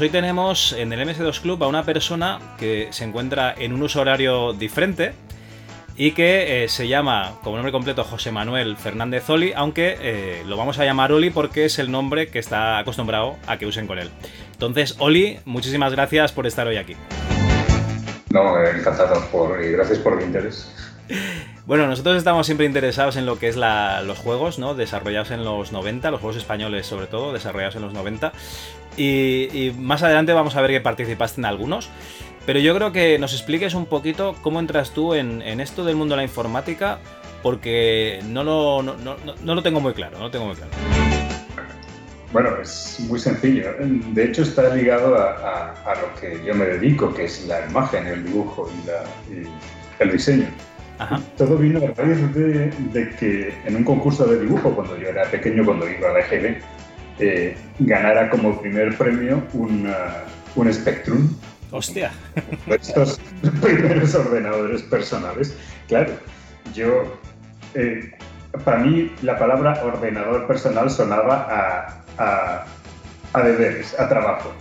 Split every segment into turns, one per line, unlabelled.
Pues hoy tenemos en el MS2 Club a una persona que se encuentra en un uso horario diferente y que eh, se llama, como nombre completo, José Manuel Fernández Oli, aunque eh, lo vamos a llamar Oli porque es el nombre que está acostumbrado a que usen con él. Entonces, Oli, muchísimas gracias por estar hoy aquí.
No, encantado por, y gracias por el interés.
Bueno, nosotros estamos siempre interesados en lo que es los juegos, ¿no? Desarrollados en los 90, los juegos españoles sobre todo, desarrollados en los 90. Y, más adelante vamos a ver que participaste en algunos. Pero yo creo que nos expliques un poquito cómo entras tú en, esto del mundo de la informática, porque no lo, no, lo tengo muy claro, no lo tengo muy claro.
Bueno, es muy sencillo. De hecho, está ligado a, lo que yo me dedico, que es la imagen, el dibujo y, el diseño. Todo vino a raíz de, que en un concurso de dibujo, cuando yo era pequeño, cuando iba a la EGB, eh, ganara como primer premio un Spectrum.
¡Hostia!
Estos primeros ordenadores personales. Claro, yo. Eh, para mí, la palabra ordenador personal sonaba a, a, deberes, a trabajo.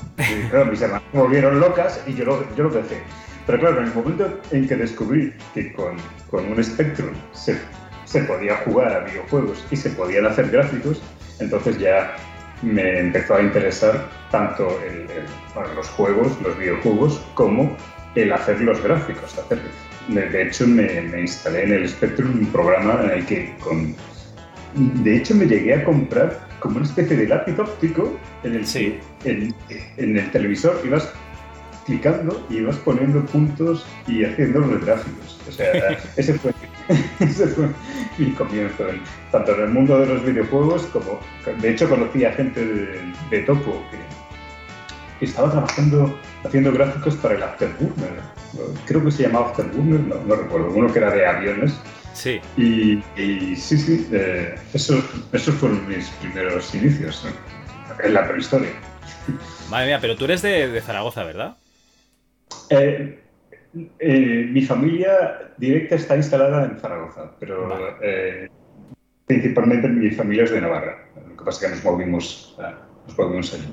mis hermanos me volvieron locas y yo lo, yo lo dejé. Pero claro, en el momento en que descubrí que con, con un Spectrum se, se podía jugar a videojuegos y se podían hacer gráficos, entonces ya me empezó a interesar tanto el, los juegos, los videojuegos, como el hacer los gráficos. de hecho, me, instalé en el Spectrum un programa en el que con... De hecho, me llegué a comprar como una especie de lápiz óptico en el sí. en, en el televisor ibas clicando y ibas poniendo puntos y haciendo los gráficos. O sea, ese fue, ese fue mi comienzo, tanto en el mundo de los videojuegos como, de hecho, conocí a gente de, Topo que, estaba trabajando haciendo gráficos para el Afterburner. Creo que se llamaba Afterburner, no, no recuerdo, uno que era de aviones.
Sí.
Y, sí, sí, eh, eso, esos fueron mis primeros inicios en la prehistoria.
Madre mía, pero tú eres de Zaragoza, ¿verdad?
Eh, eh, mi familia directa está instalada en Zaragoza, pero eh, principalmente mi familia es de Navarra. Lo que pasa es que nos movimos, nos movimos allí.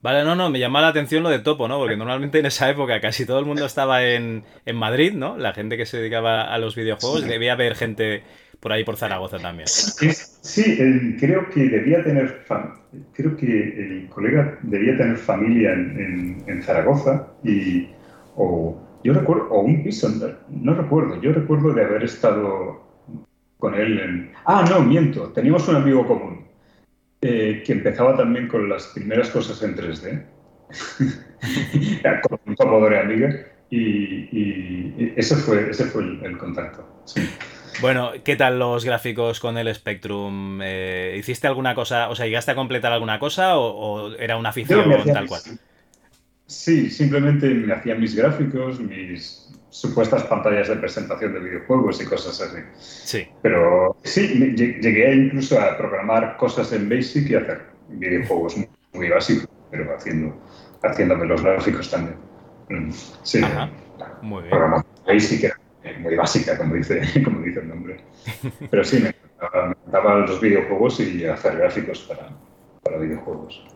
Vale, no, no, me llama la atención lo de Topo, ¿no? Porque normalmente en esa época casi todo el mundo estaba en, en Madrid, ¿no? La gente que se dedicaba a los videojuegos, debía haber gente por ahí por Zaragoza también.
Sí, creo que debía tener, creo que el colega debía tener familia en, en Zaragoza y o yo recuerdo, o un piso, no, recuerdo, yo recuerdo de haber estado con él en... Ah, no, miento, teníamos un amigo común eh, que empezaba también con las primeras cosas en 3D, con un Commodore Amiga, y, y, ese fue, ese fue el, contacto.
Bueno, ¿qué tal los gráficos con el Spectrum? Eh, ¿Hiciste alguna cosa, o sea, llegaste a completar alguna cosa o, era una afición tal cual?
Sí, simplemente me hacía mis gráficos, mis supuestas pantallas de presentación de videojuegos y cosas así.
Sí.
Pero sí, llegué incluso a programar cosas en Basic y hacer videojuegos muy, básicos, pero haciendo, haciéndome los gráficos también. Mm, sí,
Ajá. muy bien.
Basic era muy básica, como dice, como dice el nombre. Pero sí, me encantaban los videojuegos y hacer gráficos para, para videojuegos.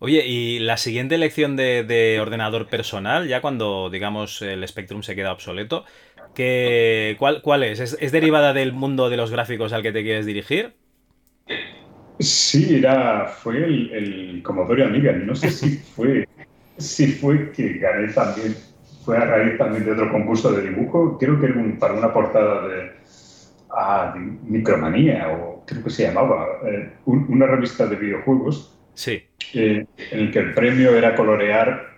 Oye, y la siguiente elección de, ordenador personal, ya cuando, digamos, el Spectrum se queda obsoleto, ¿qué, cuál, ¿cuál es? es? derivada del mundo de los gráficos al que te quieres dirigir?
Sí, era, fue el, el Commodore Amiga. No sé si fue, si fue que gané también, fue a raíz también de otro concurso de dibujo. Creo que era para una portada de, ah, de Micromanía o creo que se llamaba, eh, una revista de videojuegos.
Sí.
En el que el premio era colorear,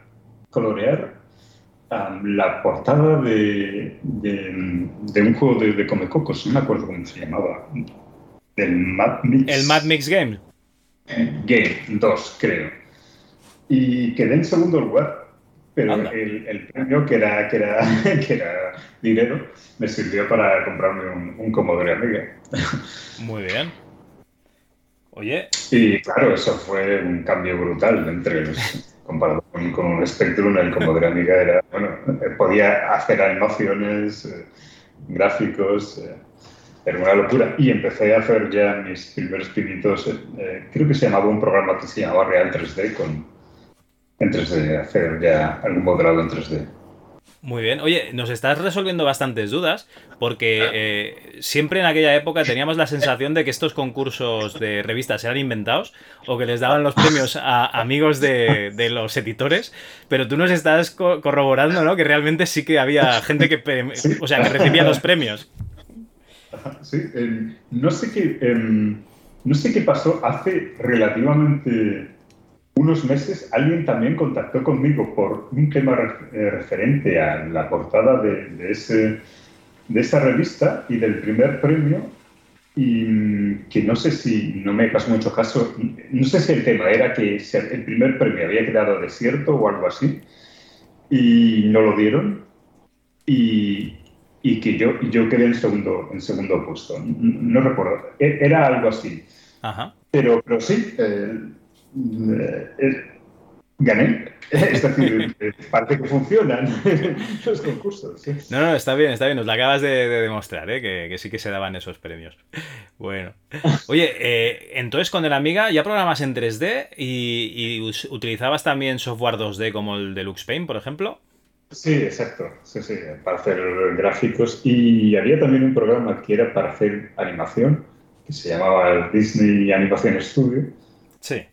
colorear la portada de, de, un juego de, de Comecocos, no me acuerdo cómo se llamaba. Del Mad Mix.
El Mad Mix Game.
Game 2, creo. Y quedé en segundo lugar, pero el, premio, que era, que, era, que era dinero, me sirvió para comprarme un, un Commodore Amiga.
Muy bien.
Y claro, eso fue un cambio brutal entre los, comparado con, un Spectrum, el Commodore Amiga era, bueno, eh, podía hacer animaciones, eh, gráficos, eh, era una locura. Y empecé a hacer ya mis primeros pinitos, creo que se llamaba un programa que se llamaba Real 3D, con, en 3D, hacer ya algún modelado en 3D.
Muy bien. Oye, nos estás resolviendo bastantes dudas porque eh, siempre en aquella época teníamos la sensación de que estos concursos de revistas eran inventados o que les daban los premios a amigos de, los editores, pero tú nos estás corroborando, ¿no? Que realmente sí que había gente que, o sea, que recibía los premios.
Sí, em, no sé qué, em, no sé qué pasó hace relativamente unos meses alguien también contactó conmigo por un tema eh, referente a la portada de, ese, de esa revista y del primer premio y mm, que no sé si, no me pasó mucho caso, no sé si el tema era que el primer premio había quedado desierto o algo así y no lo dieron y, y que yo, yo quedé en segundo, en segundo puesto. No, recuerdo, e, era algo así. Pero, pero sí, eh, eh, gané. Es decir, parte que funcionan los concursos.
No, no, está bien, está bien. Nos lo acabas de, demostrar, ¿eh? que, sí que se daban esos premios. Bueno. Oye, eh, entonces con el Amiga ya programas en 3D y, utilizabas también software 2D como el de Paint, por ejemplo.
Sí, exacto. Sí, sí, para hacer gráficos. Y había también un programa que era para hacer animación, que se llamaba el Disney Animation Studio.
Sí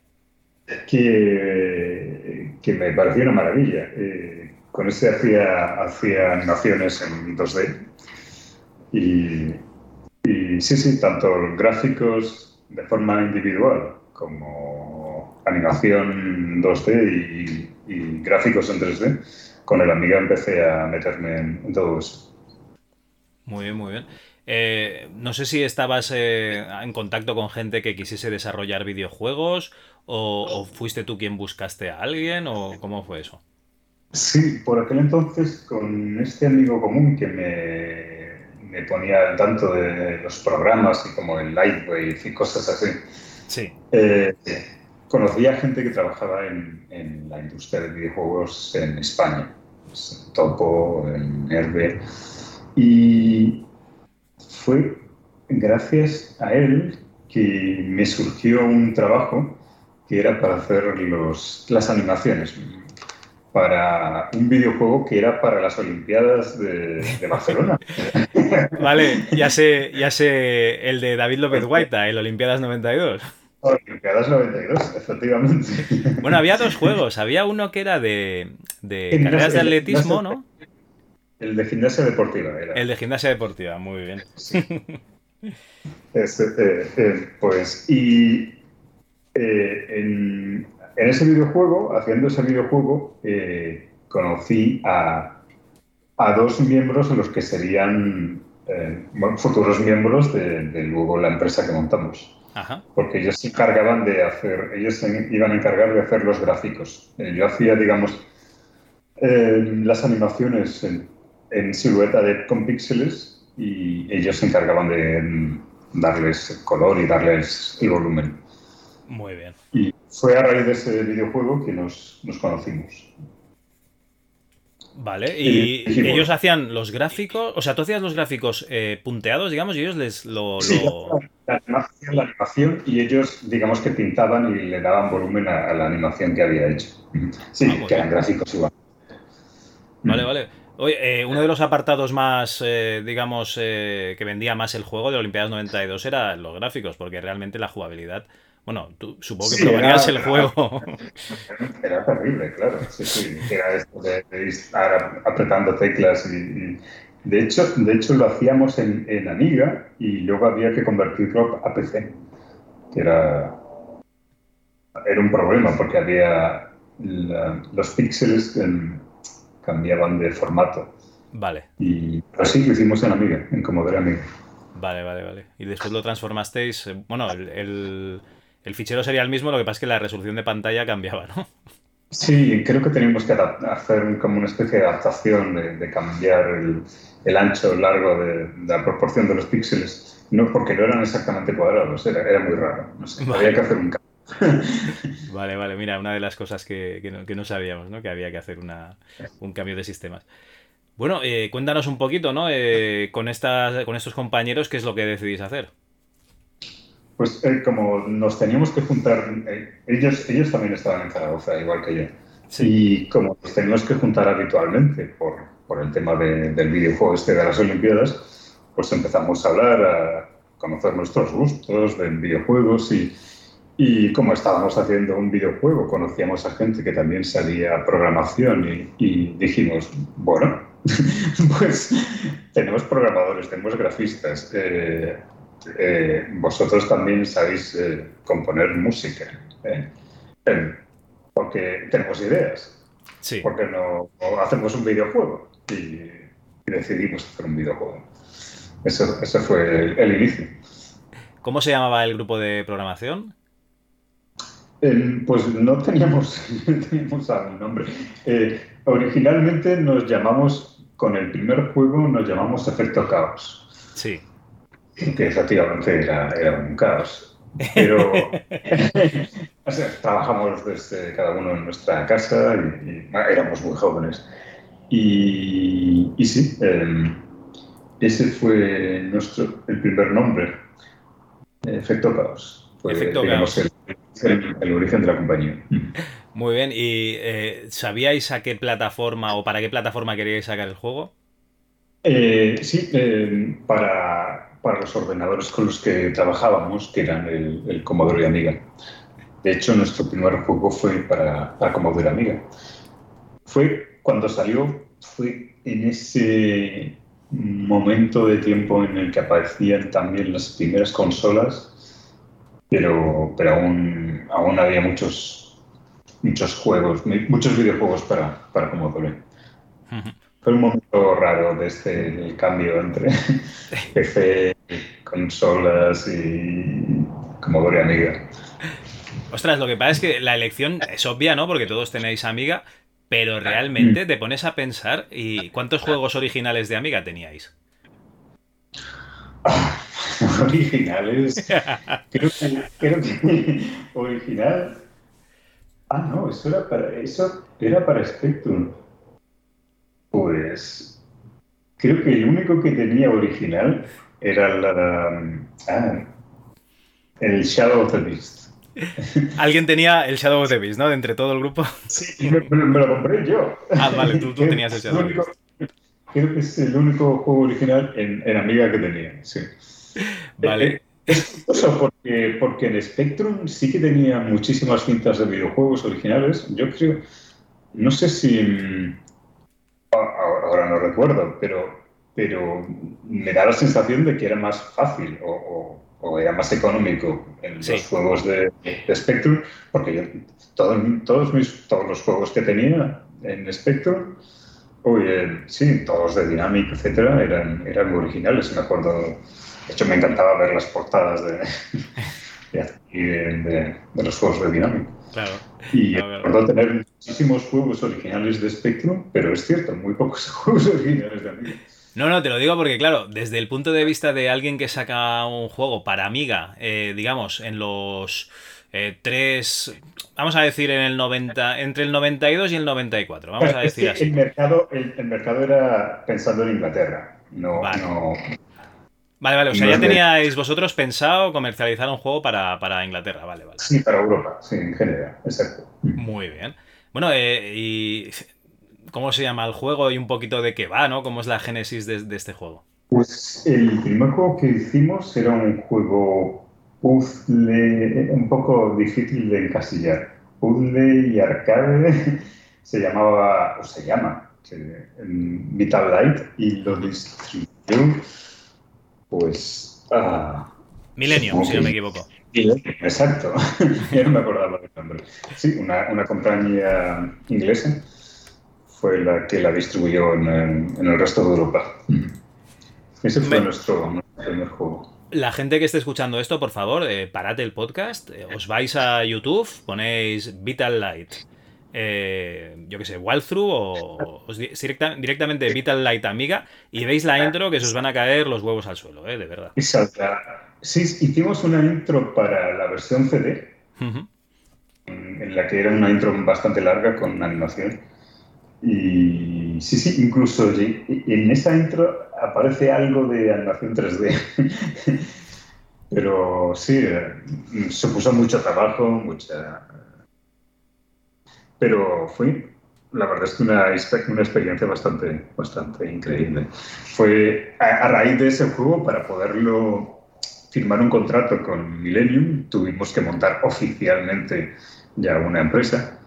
que, que me pareció una maravilla. Eh, con ese hacía, hacía animaciones en 2D. Y, sí, sí, tanto gráficos de forma individual como animación 2D y, gráficos en 3D. Con el Amiga empecé a meterme en todo eso.
Muy bien, muy bien. Eh, no sé si estabas eh, en contacto con gente que quisiese desarrollar videojuegos o, fuiste tú quien buscaste a alguien o cómo fue eso.
Sí, por aquel entonces con este amigo común que me, me ponía al tanto de los programas y como el Lightwave y cosas así.
Sí.
Eh, conocí a gente que trabajaba en, en, la industria de videojuegos en España, pues, en Topo, en Herbe. Y, fue gracias a él que me surgió un trabajo que era para hacer los, las animaciones para un videojuego que era para las Olimpiadas de, Barcelona.
vale, ya sé, ya sé el de David López Guaita, el Olimpiadas 92.
Olimpiadas 92, efectivamente.
Bueno, había dos juegos. Había uno que era de, de carreras de atletismo, ¿no?
El de gimnasia deportiva era.
El de gimnasia deportiva, muy bien.
Este, eh, eh, pues, y eh, en, ese videojuego, haciendo ese videojuego, conocí a, a, dos miembros en los que serían futuros miembros de, luego la empresa que montamos. Porque ellos se encargaban de hacer, ellos se iban a encargar de hacer los gráficos. yo hacía, digamos, las animaciones en, en silueta de, con píxeles y ellos se encargaban de darles color y darles el volumen.
Muy bien.
Y fue a raíz de ese videojuego que nos, nos conocimos.
Vale, y, ellos hacían los gráficos, o sea, tú hacías los gráficos eh, punteados, digamos, y ellos les lo...
Sí, La, animación, y ellos, digamos, que pintaban y le daban volumen a, la animación que había hecho. Sí, ah, que eran gráficos igual.
Vale, vale. Oye, eh, uno de los apartados más, eh, digamos, eh, que vendía más el juego de Olimpiadas 92 era los gráficos, porque realmente la jugabilidad. Bueno, tú supongo que probarías el juego.
Era terrible, claro. Sí, sí. Era esto de, estar apretando teclas y, De hecho, de hecho lo hacíamos en, en Amiga y luego había que convertirlo a PC, que era, era un problema porque había los píxeles cambiaban de formato.
Vale.
Y así lo hicimos en Amiga, en Commodore Amiga.
Vale, vale, vale. Y después lo transformasteis. Eh, bueno, el, el, fichero sería el mismo, lo que pasa es que la resolución de pantalla cambiaba, ¿no?
Sí, creo que teníamos que hacer como una especie de adaptación, de, cambiar el, el, ancho, el largo de, la proporción de los píxeles. No, porque no eran exactamente cuadrados, era, era muy raro. No sé, había que hacer un cambio.
Vale, vale, mira, una de las cosas que, que, no, sabíamos, ¿no? Que había que hacer una, un cambio de sistemas. Bueno, eh, cuéntanos un poquito, ¿no? Eh, con, estas, con estos compañeros, ¿qué es lo que decidís hacer?
Pues eh, como nos teníamos que juntar, ellos, ellos también estaban en Zaragoza, igual que yo. Y como nos teníamos que juntar habitualmente por, por el tema del videojuego este de las Olimpiadas, pues empezamos a hablar, a conocer nuestros gustos de videojuegos y, y como estábamos haciendo un videojuego, conocíamos a gente que también sabía programación y, y dijimos, bueno, pues tenemos programadores, tenemos grafistas. Eh, eh, vosotros también sabéis eh, componer música. porque tenemos ideas.
Sí.
Porque no, hacemos un videojuego y, decidimos hacer un videojuego. Eso, ese fue el, inicio.
¿Cómo se llamaba el grupo de programación?
pues no teníamos, teníamos algún nombre. originalmente nos llamamos con el primer juego nos llamamos Efecto Caos.
Sí.
Que efectivamente era, era un caos. Pero trabajamos desde cada uno en nuestra casa y, éramos muy jóvenes. Y, y sí, em, ese fue nuestro, el primer nombre, Efecto Caos.
Efecto Caos.
el, origen de la compañía.
Muy bien, ¿y eh, sabíais a qué plataforma o para qué plataforma queríais sacar el juego?
Eh, sí, eh, para, los ordenadores con los que trabajábamos, que eran el, Commodore y Amiga. De hecho, nuestro primer juego fue para, para Commodore Amiga. Fue cuando salió, fue en ese momento de tiempo en el que aparecían también las primeras consolas, pero, pero aún, aún había muchos muchos juegos, muchos videojuegos para, para Commodore. Fue un momento raro desde el cambio entre PC, consolas y Commodore Amiga.
Ostras, lo que pasa es que la elección es obvia, ¿no? Porque todos tenéis Amiga, pero realmente te pones a pensar y ¿cuántos juegos originales de Amiga teníais?
originales. creo que original Ah, no, eso era para, eso era para Spectrum. Pues creo que el único que tenía original era la, ah, el Shadow of the Beast.
Alguien tenía el Shadow of the Beast, ¿no? De entre todo el grupo.
Sí, me, lo compré yo.
Ah, vale, tú, tenías el Shadow of the Beast.
Creo que es el único juego original en, en Amiga que tenía, sí.
Vale. Eh,
es curioso porque, porque en Spectrum sí que tenía muchísimas cintas de videojuegos originales. Yo creo, no sé si, ahora no recuerdo, pero, pero me da la sensación de que era más fácil o, era más económico en los juegos de, Spectrum, porque yo, todos, mis, todos los juegos que tenía en Spectrum, oye, sí, todos de Dynamic, etcétera, eran, eran originales. Me acuerdo de hecho, me encantaba ver las portadas de, de, los juegos de Dynamic.
Claro.
Y recuerdo tener muchísimos juegos originales de Spectrum, pero es cierto, muy pocos juegos originales de Amiga.
No, no, te lo digo porque, claro, desde el punto de vista de alguien que saca un juego para Amiga, eh, digamos, en los eh, tres, vamos a decir, en el 90, entre el 92 y el 94, vamos a decir así.
El mercado, el, mercado era pensando en Inglaterra, no, no
Vale, vale, o sea, ya teníais vosotros pensado comercializar un juego para, Inglaterra, vale, vale.
Sí, para Europa, sí, en general, exacto.
Muy bien. Bueno, eh, y ¿cómo se llama el juego y un poquito de qué va, ¿no? ¿Cómo es la génesis de, este juego?
Pues el primer juego que hicimos era un juego puzzle, un poco difícil de encasillar. Puzzle y arcade, se llamaba, o se llama Vital Light y lo distribuyó, pues. a
Millennium, si no me equivoco.
Exacto, ya no me acordaba del nombre. Sí, una, una compañía inglesa fue la que la distribuyó en, en el resto de Europa. Ese fue nuestro, primer juego.
La gente que esté escuchando esto, por favor, eh, parad el podcast, eh, os vais a YouTube, ponéis Vital Light, eh, yo qué sé, Walkthrough o, directamente Vital Light Amiga y veis la intro que se os van a caer los huevos al suelo, eh, de verdad.
Sí, hicimos una intro para la versión CD, en la que era una intro bastante larga con animación. Y sí, sí, incluso en esa intro aparece algo de animación 3D. Pero sí, eh, supuso mucho trabajo, mucha... Pero fue, la verdad es que una, una experiencia bastante, bastante increíble. Fue a, raíz de ese juego, para poderlo firmar un contrato con Millennium, tuvimos que montar oficialmente ya una empresa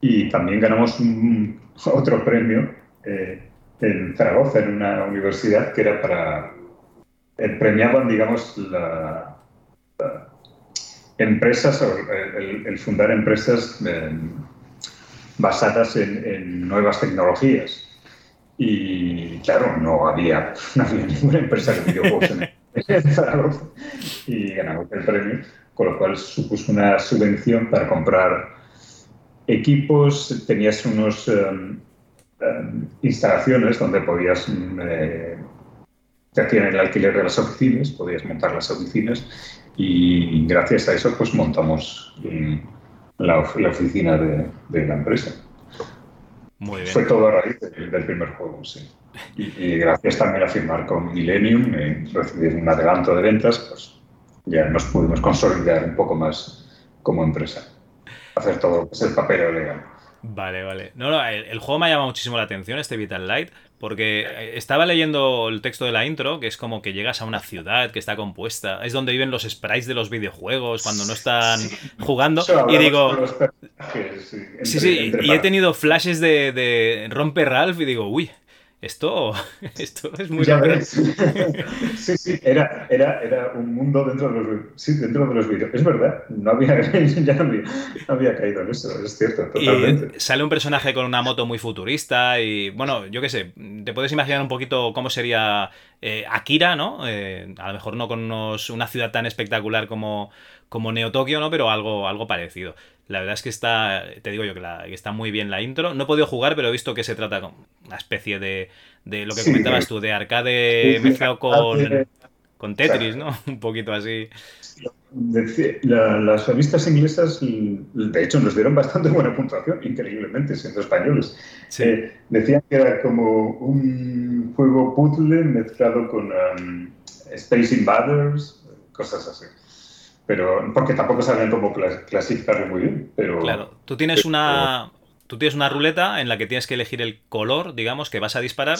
y también ganamos otro premio eh, en Zaragoza, en una universidad que era para... Eh, premiaban, digamos, la, empresas, el, el, fundar empresas basadas en, nuevas tecnologías. Y claro, no había, ninguna empresa de videojuegos en y ganamos el premio, con lo cual supuso una subvención para comprar equipos, tenías unos em, em, instalaciones donde podías, eh, te el alquiler de las oficinas, podías montar las oficinas y gracias a eso pues montamos la, oficina de, la empresa.
Muy bien.
Fue todo a raíz del, primer juego, sí. Y, gracias también a firmar con Millennium, y recibir un adelanto de ventas, pues ya nos pudimos consolidar un poco más como empresa hacer todo es el papel legal.
Vale, vale. No, no, el, juego me ha llamado muchísimo la atención, este Vital Light, porque eh, estaba leyendo el texto de la intro, que es como que llegas a una ciudad que está compuesta, es donde viven los sprites de los videojuegos cuando no están jugando, y digo... sí, sí, y he tenido flashes de, de Romper Ralph y digo, uy, esto, esto es muy
ya Sí, sí, era, era, era un mundo dentro de los, sí, dentro de los vídeos. Es verdad, no había, ya no había, caído en eso, es cierto, totalmente.
sale un personaje con una moto muy futurista y, bueno, yo qué sé, te puedes imaginar un poquito cómo sería eh, Akira, ¿no? Eh, a lo mejor no con unos, una ciudad tan espectacular como, como Neo Tokio, ¿no? Pero algo, algo parecido. La verdad es que está, te digo yo que, está muy bien la intro. No he podido jugar, pero he visto que se trata de una especie de, de lo que comentabas tú, de arcade mezclado con, con Tetris, ¿no? Un poquito así.
las revistas inglesas, de hecho, nos dieron bastante buena puntuación, increíblemente, siendo españoles. Eh, decían que era como un juego puzzle mezclado con um, Space Invaders, cosas así pero porque tampoco saben cómo clasificarlo muy bien. Pero,
claro, tú tienes una tú tienes una ruleta en la que tienes que elegir el color, digamos, que vas a disparar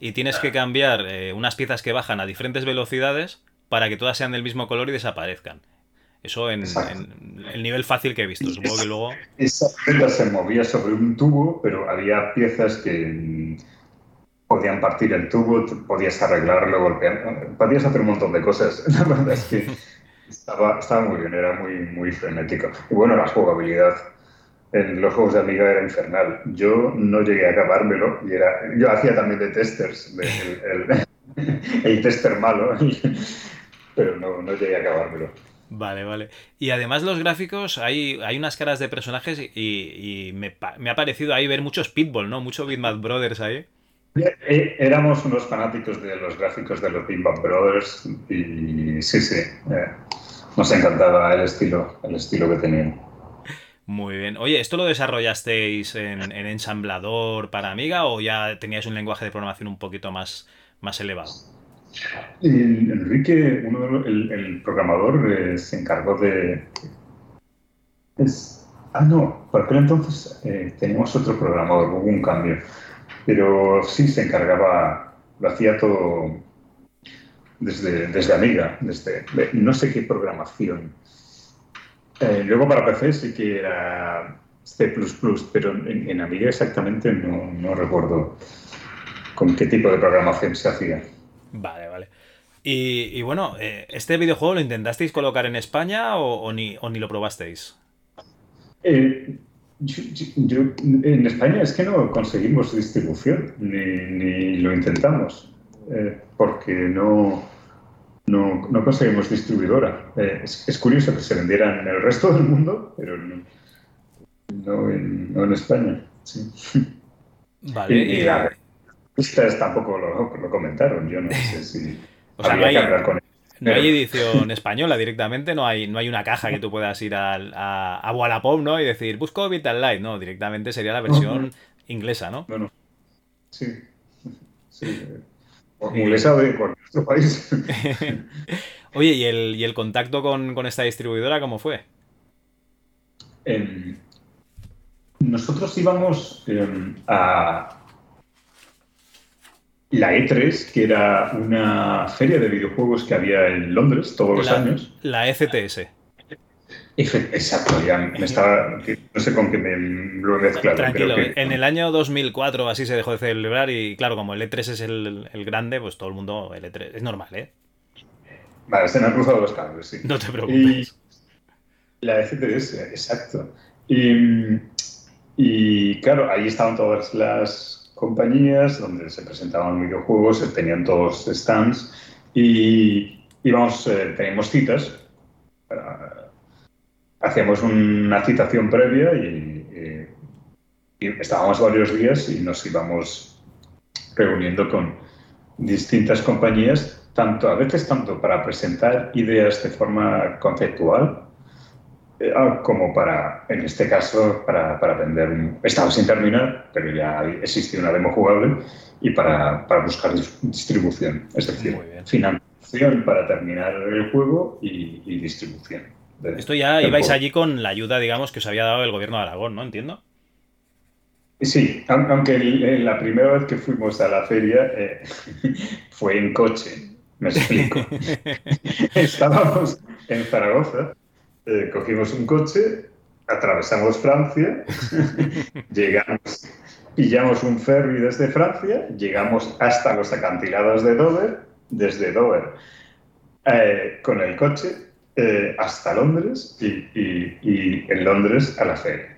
y tienes que cambiar eh, unas piezas que bajan a diferentes velocidades para que todas sean del mismo color y desaparezcan. Eso en, el nivel fácil que he visto. Supongo que luego.
Esa ruleta se movía sobre un tubo, pero había piezas que podían partir el tubo, podías arreglarlo, golpear, podías hacer un montón de cosas. La verdad es que estaba, estaba muy bien, era muy, muy frenético. Y bueno, la jugabilidad en los juegos de Amiga era infernal. Yo no llegué a acabármelo y era, yo hacía también de testers, el, tester malo, pero no, no llegué a acabármelo.
Vale, vale. Y además los gráficos, hay, hay unas caras de personajes y, y me, me, ha parecido ahí ver muchos Pitbull, ¿no? Mucho Bitmap Brothers ahí.
Eh, éramos unos fanáticos de los gráficos de los Bitmap Brothers y sí, sí. Eh, nos encantaba el estilo, el estilo que tenían.
Muy bien. Oye, ¿esto lo desarrollasteis en, ensamblador para Amiga o ya teníais un lenguaje de programación un poquito más, más elevado?
Enrique, uno el, programador, eh, se encargó de... Ah, no, por aquel entonces eh, teníamos otro programador, hubo un cambio. Pero sí se encargaba, lo hacía todo desde, desde Amiga, desde no sé qué programación. Eh, luego para PC sí que era C++, pero en, en Amiga exactamente no, recuerdo con qué tipo de programación se hacía.
Vale, vale. Y, bueno, eh, ¿este videojuego lo intentasteis colocar en España o, ni, ni, lo probasteis?
Eh, en España es que no conseguimos distribución, ni, lo intentamos, eh, porque no, no, conseguimos distribuidora. es, curioso que se vendiera en el resto del mundo, pero no, no en, España.
Vale. Y,
ustedes tampoco lo, comentaron. Yo no sé si
o sea, no hay, No hay edición española directamente, no hay, no hay una caja que tú puedas ir a, a, Wallapop ¿no? y decir, busco Vital Light. No, directamente sería la versión inglesa, ¿no?
No, no. Sí. sí. Inglesa de nuestro país.
Oye, ¿y el, ¿y el contacto con, con, esta distribuidora cómo fue?
Em, nosotros íbamos em, a la E3, que era una feria de videojuegos que había en Londres todos los años.
La ECTS.
Exacto, ya me estaba. No sé con qué me lo he mezclado.
Tranquilo, en el año 2004 así se dejó de celebrar y, claro, como el E3 es el, grande, pues todo el mundo. El E3 es normal, ¿eh?
Vale, se me han cruzado los cables, sí.
No te preocupes.
la ECTS, exacto. Y, y claro, ahí estaban todas las compañías donde se presentaban videojuegos, tenían todos stands y íbamos, eh, teníamos citas. Hacíamos una citación previa y, y, estábamos varios días y nos íbamos reuniendo con distintas compañías, tanto a veces tanto para presentar ideas de forma conceptual eh, ah, como para, en este caso, para, para vender un... Estaba sin terminar, pero ya existe una demo jugable y para, para buscar distribución, es decir, financiación para terminar el juego y, distribución.
Esto ya ibais allí con la ayuda, digamos, que os había dado el gobierno de Aragón, ¿no? Entiendo.
Sí, aunque la primera vez que fuimos a la feria eh, fue en coche, me explico. Estábamos en Zaragoza eh, cogimos un coche, atravesamos Francia, llegamos, pillamos un ferry desde Francia, llegamos hasta los acantilados de Dover, desde Dover eh, con el coche eh, hasta Londres y, en Londres a la feria.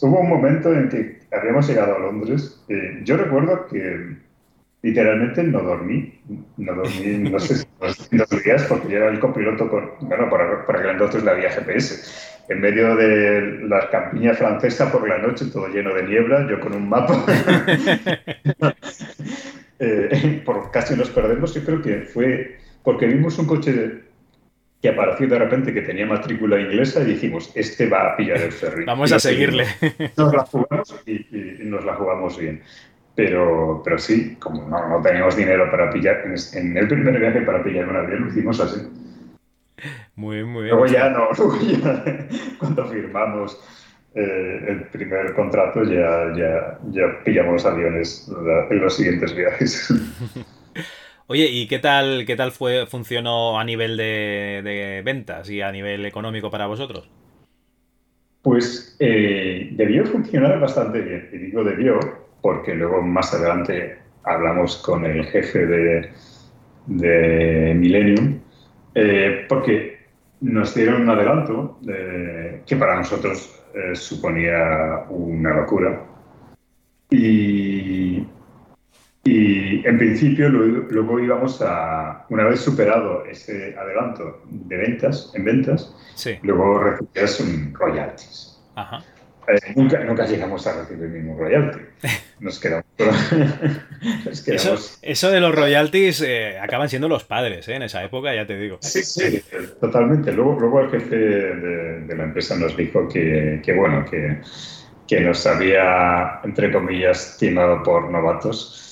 Hubo un momento en que habíamos llegado a Londres. yo recuerdo que literalmente no dormí, no dormí, no sé, dos días porque yo era el copiloto con, bueno, por, por aquel entonces la vía GPS. En medio de la campiña francesa por la noche, todo lleno de niebla, yo con un mapa. eh, por casi nos perdemos, yo creo que fue porque vimos un coche que apareció de repente que tenía matrícula inglesa y dijimos, este va a pillar el ferry.
Vamos a seguirle.
Nos la jugamos y, y, nos la jugamos bien. Pero, pero sí, como no, no teníamos dinero para pillar, en, el primer viaje para pillar un avión lo hicimos así.
Muy bien, muy bien.
Luego ya no, luego ya cuando firmamos eh, el primer contrato ya, ya, ya pillamos aviones en los siguientes viajes.
Oye, ¿y qué tal, qué tal fue, funcionó a nivel de, ventas y a nivel económico para vosotros?
Pues eh, debió funcionar bastante bien. Y digo debió porque luego más adelante hablamos con el jefe de, de Millennium, eh, porque nos dieron un adelanto que para nosotros eh, suponía una locura. Y, y en principio luego, íbamos a, una vez superado ese adelanto de ventas, en ventas, luego recibías un royalties. Ajá. Eh, nunca, nunca, llegamos a recibir ningún royalty. Nos quedamos.
Eso, de los royalties eh, acaban siendo los padres, ¿eh? En esa época, ya te digo.
Sí, sí, totalmente. Luego, luego el jefe de, la empresa nos dijo que, que bueno, que, que, nos había, entre comillas, timado por novatos.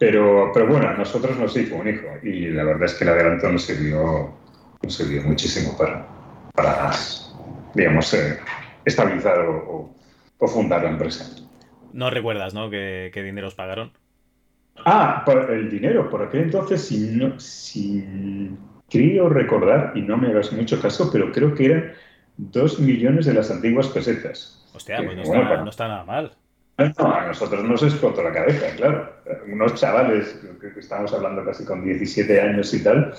Pero, pero bueno, a nosotros nos hizo un hijo. Y la verdad es que el adelanto nos sirvió, nos sirvió muchísimo para, para digamos, estabilizar o, fundar la empresa.
No recuerdas, ¿no? ¿Qué, dinero os pagaron?
Ah, por el dinero. Por aquel entonces, si, no, si creo recordar, y no me hagas mucho caso, pero creo que eran dos millones de las antiguas pesetas.
Hostia, pues no, está, no está nada mal.
No, a nosotros nos explotó la cabeza, claro. Unos chavales, que estamos hablando casi con 17 años y tal,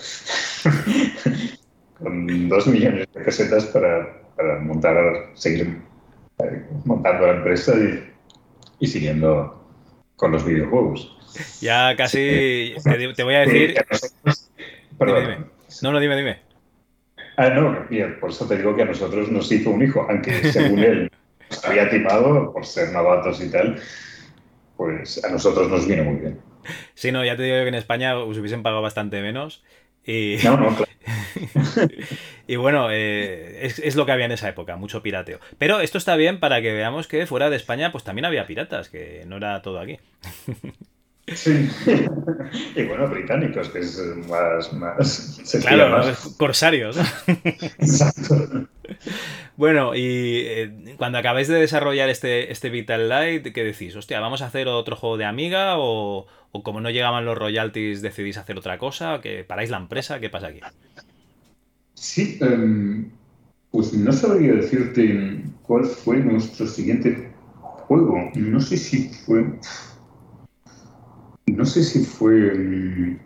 con dos millones de pesetas para, para montar, seguir eh, montando la empresa y, siguiendo con los videojuegos.
Ya casi te, voy a decir. No, no, dime, dime.
Ah, no, por eso te digo que a nosotros nos hizo un hijo, aunque según él había timado por ser novatos y tal, pues a nosotros nos vino muy bien.
Sí, no, ya te digo que en España os hubiesen pagado bastante menos. Y,
no, no, claro.
y bueno, eh, es, lo que había en esa época, mucho pirateo. Pero esto está bien para que veamos que fuera de España pues también había piratas, que no era todo aquí.
Sí. y bueno, británicos, que es más... más
claro, corsarios. Exacto. Bueno, y eh, cuando acabáis de desarrollar este, este Vital Light, ¿qué decís? Hostia, ¿vamos a hacer otro juego de Amiga? ¿O, como no llegaban los royalties decidís hacer otra cosa? ¿Que paráis la empresa? ¿Qué pasa aquí?
Sí, em, pues no sabría decirte cuál fue nuestro siguiente juego. No sé si fue... No sé si fue em,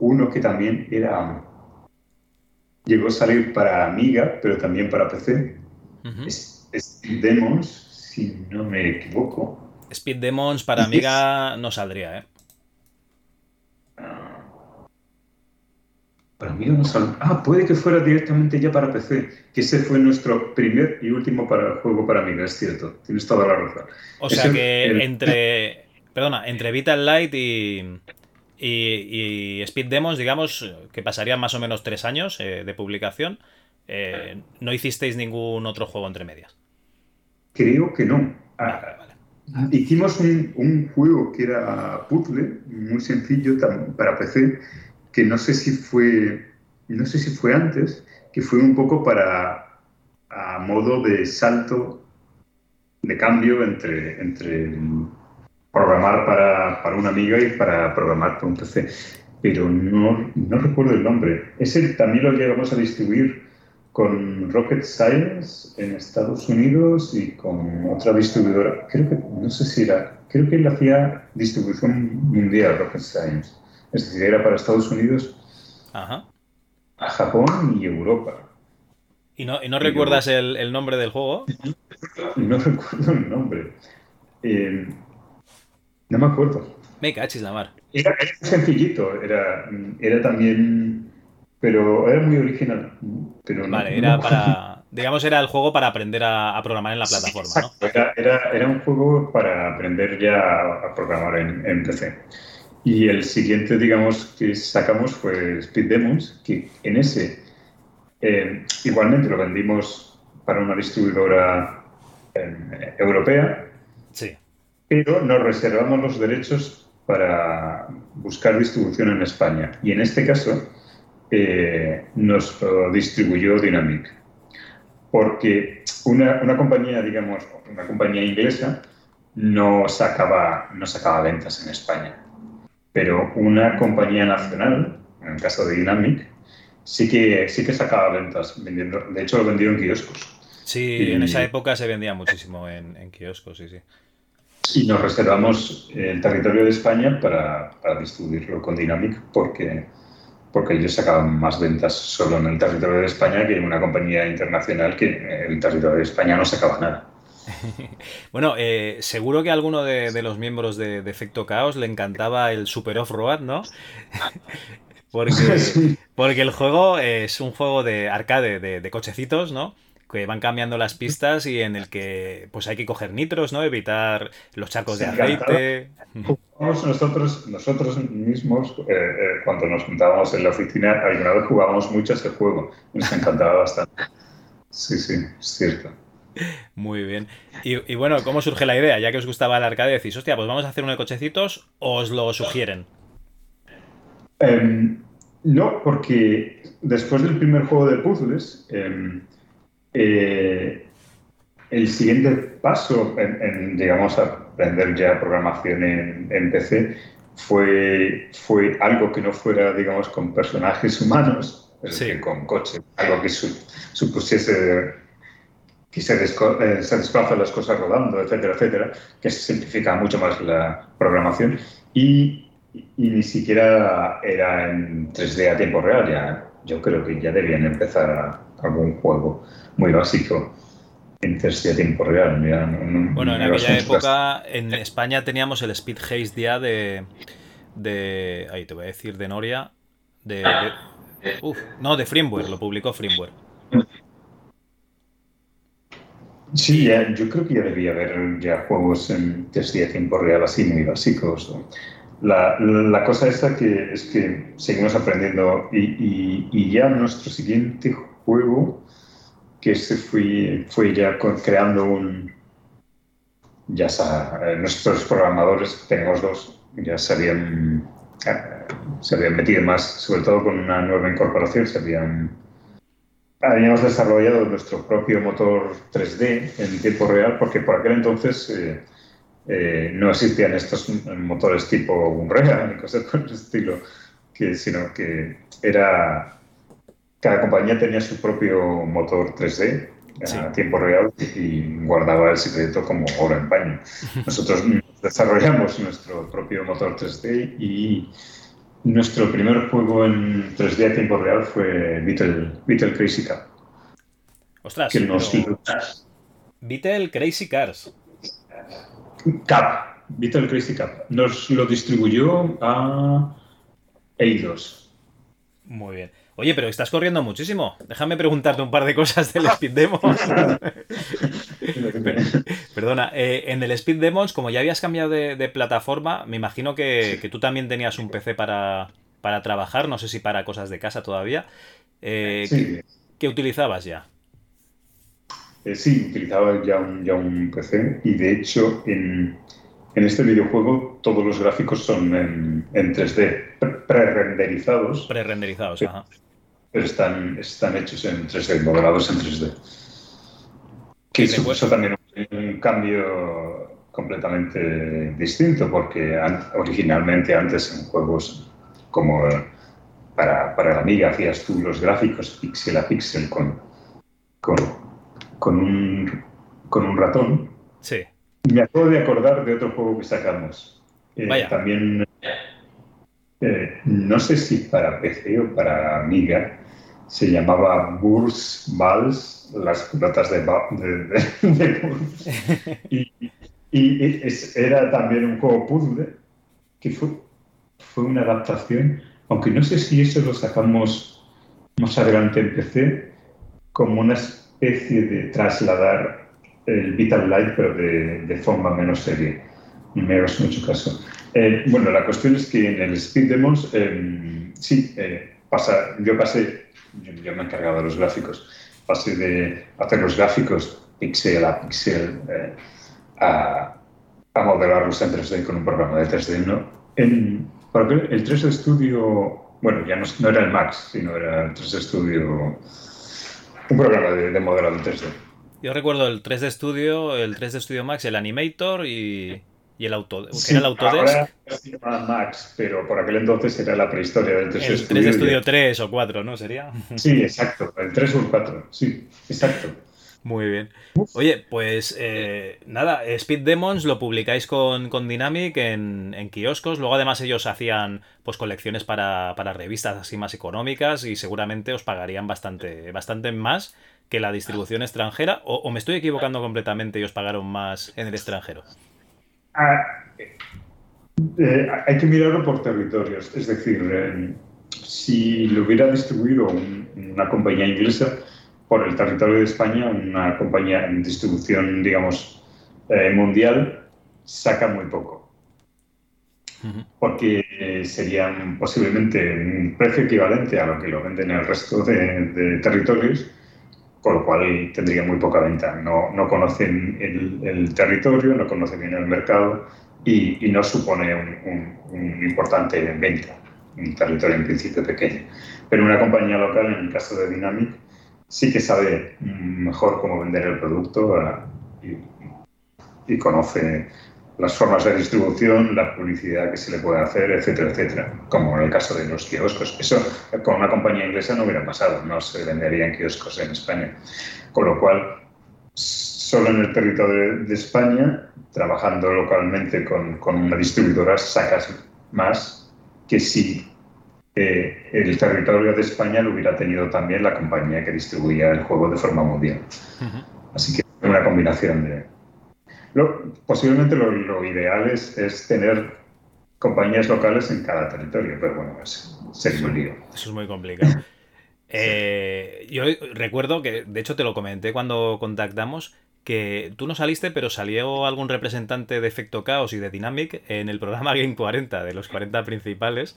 uno que también era llegó a salir para Amiga, pero también para PC. Speed Demons, si no me equivoco.
Speed Demons para Amiga no saldría, ¿eh?
Para Amiga no saldría. Ah, puede que fuera directamente ya para PC, que ese fue nuestro primer y último para, juego para Amiga, es cierto. Tienes toda la razón.
O sea que entre. Perdona, entre Vital Light y, y, Speed Demos, digamos, que pasarían más o menos tres años eh, de publicación, eh, no hicisteis ningún otro juego entre medias.
Creo que no. Ah, hicimos un, juego que era puzzle, muy sencillo para PC, que no sé si fue, no sé si fue antes, que fue un poco para a modo de salto de cambio entre, entre programar para, para, una amiga y para programar para un PC. Pero no, no recuerdo el nombre. Ese también lo llegamos a distribuir con Rocket Science en Estados Unidos y con otra distribuidora. Creo que, no sé si era, creo que él hacía distribución mundial, Rocket Science. Es decir, era para Estados Unidos, a Japón y Europa.
¿Y no, y no recuerdas el, el, nombre del juego?
No recuerdo el nombre. Eh, no me acuerdo.
Me cachis la mar.
Era, sencillito, era, era también. Pero era muy original. Pero
vale, era para. Digamos, era el juego para aprender a, programar en la plataforma, ¿no?
Era, era, un juego para aprender ya a programar en, PC. Y el siguiente, digamos, que sacamos fue Speed Demons, que en ese eh, igualmente lo vendimos para una distribuidora eh, europea.
Sí
pero nos reservamos los derechos para buscar distribución en España. Y en este caso eh, nos distribuyó Dynamic. Porque una, una, compañía, digamos, una compañía inglesa no sacaba, no sacaba ventas en España. Pero una compañía nacional, en el caso de Dynamic, sí que, sí que sacaba ventas vendiendo. De hecho, lo vendió en kioscos.
Sí, en esa época se vendía muchísimo en, en kioscos, sí, sí.
Y nos reservamos el territorio de España para, distribuirlo con Dynamic porque, porque ellos sacaban más ventas solo en el territorio de España que en una compañía internacional que en el territorio de España no sacaba nada.
bueno, eh, seguro que a alguno de, los miembros de, Efecto Caos le encantaba el Super Off-Road, ¿no? porque, porque el juego es un juego de arcade de cochecitos, ¿no? Que van cambiando las pistas y en el que pues hay que coger nitros, ¿no? Evitar los charcos de aceite.
nosotros, nosotros mismos, eh, eh, cuando nos juntábamos en la oficina, alguna vez jugábamos mucho ese juego. Nos encantaba bastante. Sí, sí, es cierto.
Muy bien. Y, bueno, ¿cómo surge la idea? Ya que os gustaba el arcade, decís, hostia, pues vamos a hacer uno de cochecitos, o os lo sugieren?
Em, no, porque después del primer juego de puzzles, em, eh, el siguiente paso en, digamos, aprender ya programación en, PC fue, fue algo que no fuera, digamos, con personajes humanos, con coches, algo que supusiese que se, eh, se desplazan las cosas rodando, etcétera, etcétera, que simplifica mucho más la programación. Y, ni siquiera era en 3D a tiempo real, ya, yo creo que ya debían empezar algún juego muy básico en 3D a tiempo real.
bueno, en aquella época en España teníamos el Speed Haze día de, de, ahí te voy a decir, de Noria, de, no, de Firmware, lo publicó Firmware.
Sí, yo creo que ya debía haber ya juegos en desde tiempo real así muy básicos. La, la, cosa esta que es que seguimos aprendiendo y, y, ya nuestro siguiente juego que se fue, fue ya creando un ya está, nuestros programadores tenemos dos ya se habían eh, se habían metido más sobre todo con una nueva incorporación se habían habíamos desarrollado nuestro propio motor 3D en tiempo real porque por aquel entonces eh, eh, no existían estos motores tipo Unreal ni cosas por el estilo, sino que era cada compañía tenía su propio motor 3D a tiempo real y guardaba el secreto como oro en paño. Nosotros desarrollamos nuestro propio motor 3D y nuestro primer juego en 3D a tiempo real fue Beetle, Beetle Crazy Cup.
Ostras, que nos... Beetle Crazy Cars.
Cup, Beetle Crazy Cup. Nos lo distribuyó a Eidos.
Muy bien. Oye, pero estás corriendo muchísimo. Déjame preguntarte un par de cosas del Speed Demos. Perdona, eh, en el Speed Demos, como ya habías cambiado de, plataforma, me imagino que, tú también tenías un PC para, trabajar, no sé si para cosas de casa todavía. Eh, ¿qué, utilizabas ya?
Eh, sí, utilizaba ya un, ya un PC y de hecho en, en este videojuego todos los gráficos son en, en 3D, pre-renderizados.
Pre-renderizados, ajá
pero están, están hechos en 3D, modelados en 3D. Que supuso también un, cambio completamente distinto, porque originalmente antes en juegos como para, para la Amiga hacías tú los gráficos píxel a píxel con, con, con, un, con un ratón.
Sí.
Me acabo de acordar de otro juego que sacamos. Eh, también, eh, no sé si para PC o para Amiga, se llamaba Burs Vals, las pelotas de, de, Y, era también un juego puzzle que fue, fue una adaptación, aunque no sé si eso lo sacamos más adelante en PC, como una especie de trasladar el Vital Light, pero de, forma menos seria. Me hagas mucho caso. Eh, bueno, la cuestión es que en el Speed Demos, em, sí, eh, pasa, yo pasé yo, me encargaba de los gráficos. Pasé de hacer los gráficos pixel a pixel eh, a, a, modelarlos en 3D con un programa de 3D. ¿no? En, el 3D Studio, bueno, ya no, era el Max, sino era el 3D Studio, un programa de, de modelado en 3D.
Yo recuerdo el 3D Studio, el 3D Studio Max, el Animator y y el auto, era el Autodesk.
Ahora Max, pero por aquel entonces era la prehistoria del 3D
El 3D Studio 3 o 4, ¿no? ¿Sería?
Sí, exacto. El 3 o el 4. Sí, exacto.
Muy bien. Oye, pues eh, nada, Speed Demons lo publicáis con, con Dynamic en, en, kioscos. Luego, además, ellos hacían pues colecciones para, para, revistas así más económicas y seguramente os pagarían bastante, bastante más que la distribución extranjera. O, o me estoy equivocando completamente y os pagaron más en el extranjero.
Ah, eh, hay que mirarlo por territorios. Es decir, eh, si lo hubiera distribuido una compañía inglesa por el territorio de España, una compañía en distribución, digamos, eh, mundial, saca muy poco. Porque serían posiblemente un precio equivalente a lo que lo venden en el resto de territorios con lo cual tendría muy poca venta. No, no conocen el, territorio, no conocen bien el mercado y, no supone un, importante venta, un territorio en principio pequeño. Pero una compañía local, en el caso de Dynamic, sí que sabe mejor cómo vender el producto ah, y conoce las formas de distribución, la publicidad que se le puede hacer, etcétera, etcétera. Como en el caso de los kioscos. Eso con una compañía inglesa no hubiera pasado, no se vendería en kioscos en España. Con lo cual, solo en el territorio de, España, trabajando localmente con, con, una distribuidora, sacas más que si eh, el territorio de España lo hubiera tenido también la compañía que distribuía el juego de forma mundial. Así que una combinación de... posiblemente lo, ideal es, es, tener compañías locales en cada territorio, pero bueno, es, sería un lío.
Eso es muy complicado. Eh, yo recuerdo que, de hecho, te lo comenté cuando contactamos, que tú no saliste, pero salió algún representante de Efecto Chaos y de Dynamic en el programa Game 40, de los 40 principales,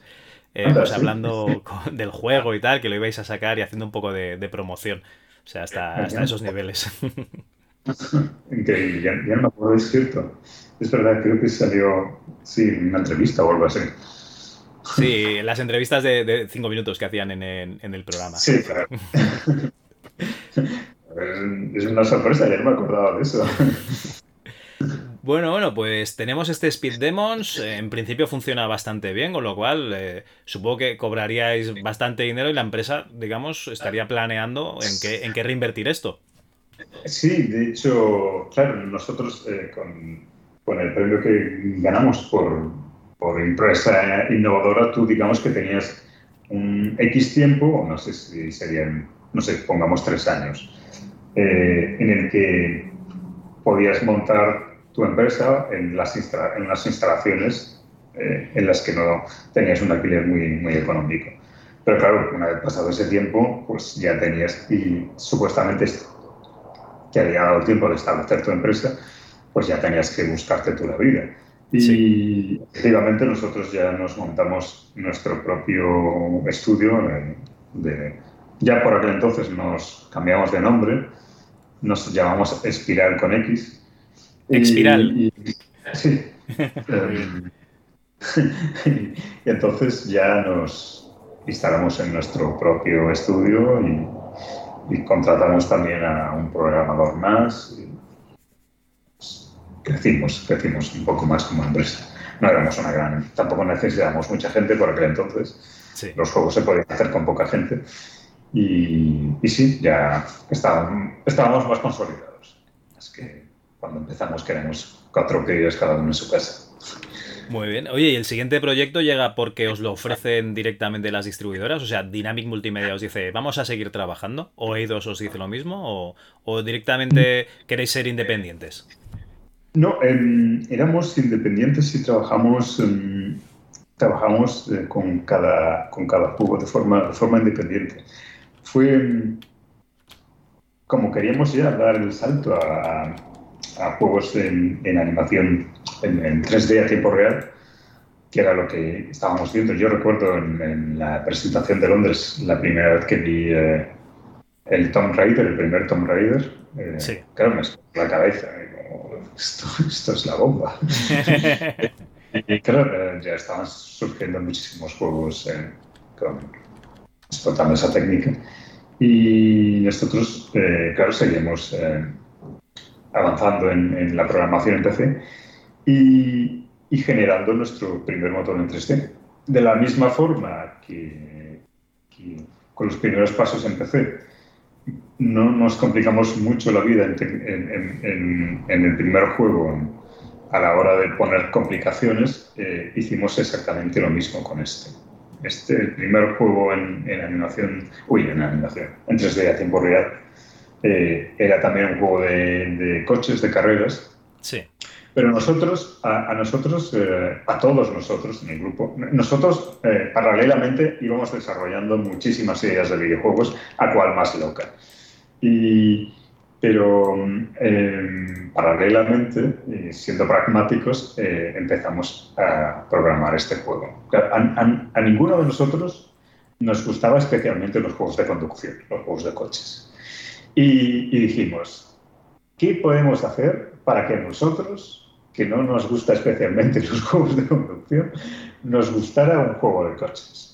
eh, pues hablando del juego y tal, que lo ibais a sacar y haciendo un poco de, promoción. O sea, hasta, hasta esos niveles.
Increíble, ya, ya, no me acuerdo, es cierto. Es verdad, creo que salió, sí, una entrevista o algo así.
Sí, las entrevistas de, cinco minutos que hacían en, el programa.
Sí, claro. es una sorpresa, ya no me acordaba de eso.
Bueno, bueno, pues tenemos este Speed Demons. En principio funciona bastante bien, con lo cual eh, supongo que cobraríais bastante dinero y la empresa, digamos, estaría planeando en qué, en qué reinvertir esto.
Sí, de hecho, claro, nosotros eh, con, el premio que ganamos por, por empresa innovadora, tú digamos que tenías un X tiempo, no sé si serían, no sé, pongamos tres años, eh, en el que podías montar tu empresa en las, en las instalaciones eh, en las que no tenías un alquiler muy, muy económico. Pero claro, una vez pasado ese tiempo, pues ya tenías, y supuestamente te había dado tiempo de establecer tu empresa, pues ya tenías que buscarte tú la vida. Y efectivamente nosotros ya nos montamos nuestro propio estudio. De, ya por aquel entonces nos cambiamos de nombre, nos llamamos Espiral con X.
Espiral.
sí. y entonces ya nos instalamos en nuestro propio estudio y, y contratamos también a un programador más crecimos, crecimos un poco más como empresa. No éramos una gran, tampoco necesitábamos mucha gente por aquel entonces. Los juegos se podían hacer con poca gente. Y, y sí, ya estábamos, estábamos más consolidados. Es que cuando empezamos queremos cuatro críos cada uno en su casa.
Muy bien. Oye, ¿y el siguiente proyecto llega porque os lo ofrecen directamente las distribuidoras? O sea, Dynamic Multimedia os dice, vamos a seguir trabajando, o Eidos os dice lo mismo, o, directamente queréis ser independientes.
No, em, éramos independientes y trabajamos, em, trabajamos eh, con, cada, con cada juego de forma, forma independiente. Fue em, como queríamos ya dar el salto a juegos en, animación en, 3D a tiempo real, que era lo que estábamos viendo. Yo recuerdo en, la presentación de Londres, la primera vez que vi eh, el Tomb Raider, el primer Tomb Raider, eh, sí. claro, me la cabeza esto, es la bomba. y claro, ya estaban surgiendo muchísimos juegos eh, con, explotando esa técnica. Y nosotros, eh, claro, seguimos eh, avanzando en, la programación en PC y, generando nuestro primer motor en 3D. De la misma forma que, con los primeros pasos en PC no nos complicamos mucho la vida en, el primer juego a la hora de poner complicaciones, eh, hicimos exactamente lo mismo con este. Este el primer juego en, animación, uy, en animación, en 3D a tiempo real, eh, era también un juego de, coches, de carreras.
Sí.
Pero nosotros, a, nosotros, eh, a todos nosotros en el grupo, nosotros paralelamente íbamos desarrollando muchísimas ideas de videojuegos, a cual más loca. Y, pero em, paralelamente, siendo pragmáticos, eh, empezamos a programar este juego. A, ninguno de nosotros nos gustaba especialmente los juegos de conducción, los juegos de coches. Y, y dijimos, ¿qué podemos hacer para que nosotros, que no nos gusta especialmente los juegos de conducción, nos gustara un juego de coches?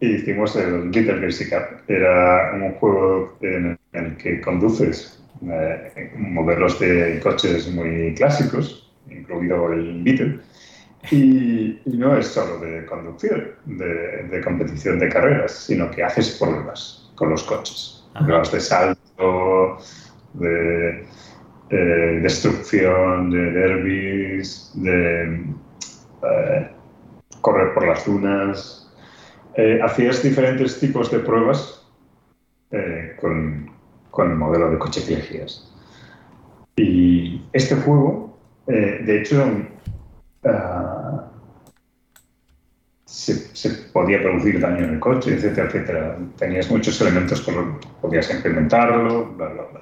y hicimos el Little Basic Up. Era un juego en el que conduces eh, modelos de coches muy clásicos, incluido el Beetle, y, no es solo de conducción, de, competición de carreras, sino que haces pruebas con los coches. Pruebas de salto, de eh, destrucción, de derbis, de eh, correr por las dunas. Eh, hacías diferentes tipos de pruebas con, con, el modelo de coche que elegías. Y este juego, de hecho, ah, se, podía producir daño en el coche, etcétera, etcétera. Tenías muchos elementos que podías implementarlo, bla, bla, bla.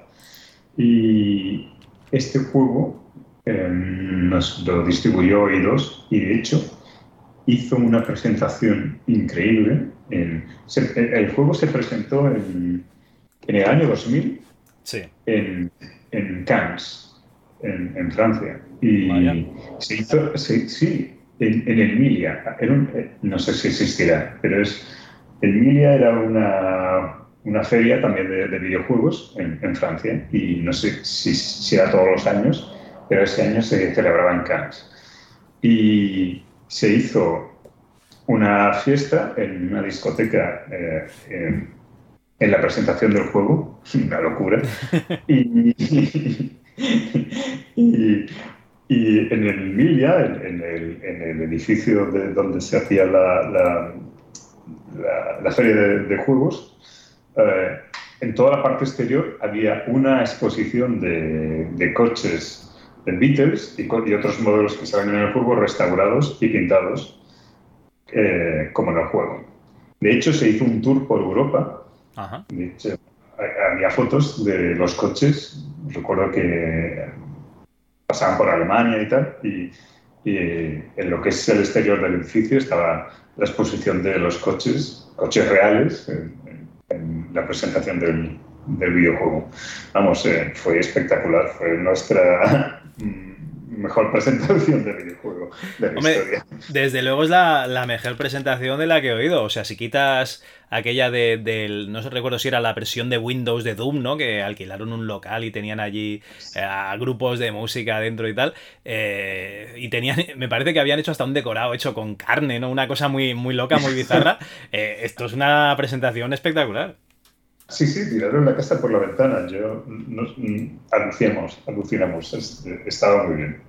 Y este juego eh, nos lo distribuyó Eidos y de hecho hizo una presentación increíble. En, el juego se presentó en, en el año 2000
sí.
en, en Cannes, en, en Francia. Y se hizo, sí, en, en Emilia. Eh, no sé si existirá, pero es. Emilia era una una feria también de, videojuegos en, Francia y no sé si, era todos los años, pero ese año se celebraba en Cannes. Y se hizo una fiesta en una discoteca eh, en, la presentación del juego, una locura. Y, y, en el Milia, en, el, edificio de donde se hacía la, la, feria de juegos, eh, en toda la parte exterior había una exposición de, coches de Beatles y, otros modelos que salen en el juego restaurados y pintados eh, como en el juego. De hecho, se hizo un tour por Europa. había fotos de los coches. Recuerdo que pasaban por Alemania y tal. Y, en lo que es el exterior del edificio estaba la exposición de los coches, coches reales, en la presentación del, del videojuego. Vamos, eh, fue espectacular, fue nuestra mejor presentación de videojuego de la historia.
Desde luego es la, la, mejor presentación de la que he oído. O sea, si quitas aquella de, del. No recuerdo si era la versión de Windows de Doom, ¿no? Que alquilaron un local y tenían allí eh, grupos de música dentro y tal. Eh, y tenían. Me parece que habían hecho hasta un decorado hecho con carne, ¿no? Una cosa muy, muy loca, muy bizarra. esto es una presentación espectacular.
Sí, sí, tiraron la casa por la ventana. Yo nos, alucinamos, alucinamos. Estaba muy bien.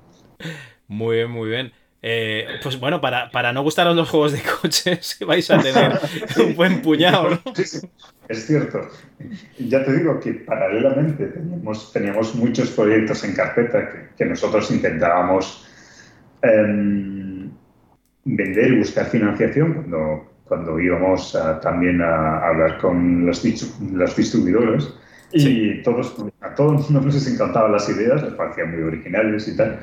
Muy bien, muy bien. Eh, pues bueno, para, para, no gustaros los juegos de coches, vais a tener un buen puñado, ¿no?
Sí, sí, es cierto. Ya te digo que paralelamente teníamos, teníamos muchos proyectos en carpeta que, nosotros intentábamos em, vender y buscar financiación cuando, cuando íbamos también a, hablar con los, los distribuidores y todos, a todos nos les encantaban las ideas, les parecían muy originales y tal,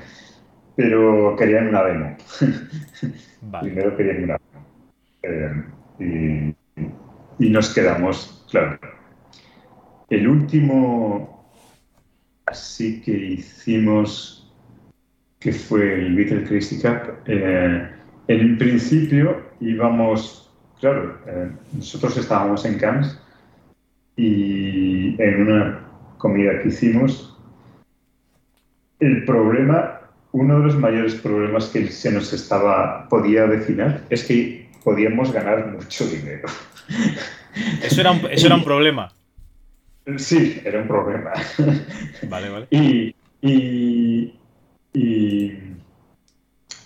pero querían una demo. Primero querían una demo. Eh, y, y, nos quedamos, claro. El último así que hicimos, que fue el Beatle Christy Cup, eh, en principio íbamos Claro, eh, nosotros estábamos en Cannes y en una comida que hicimos, el problema, uno de los mayores problemas que se nos estaba, podía definir es que podíamos ganar mucho dinero.
Eso era un, eso era un problema.
Sí, era un problema.
Vale, vale.
Y, y, y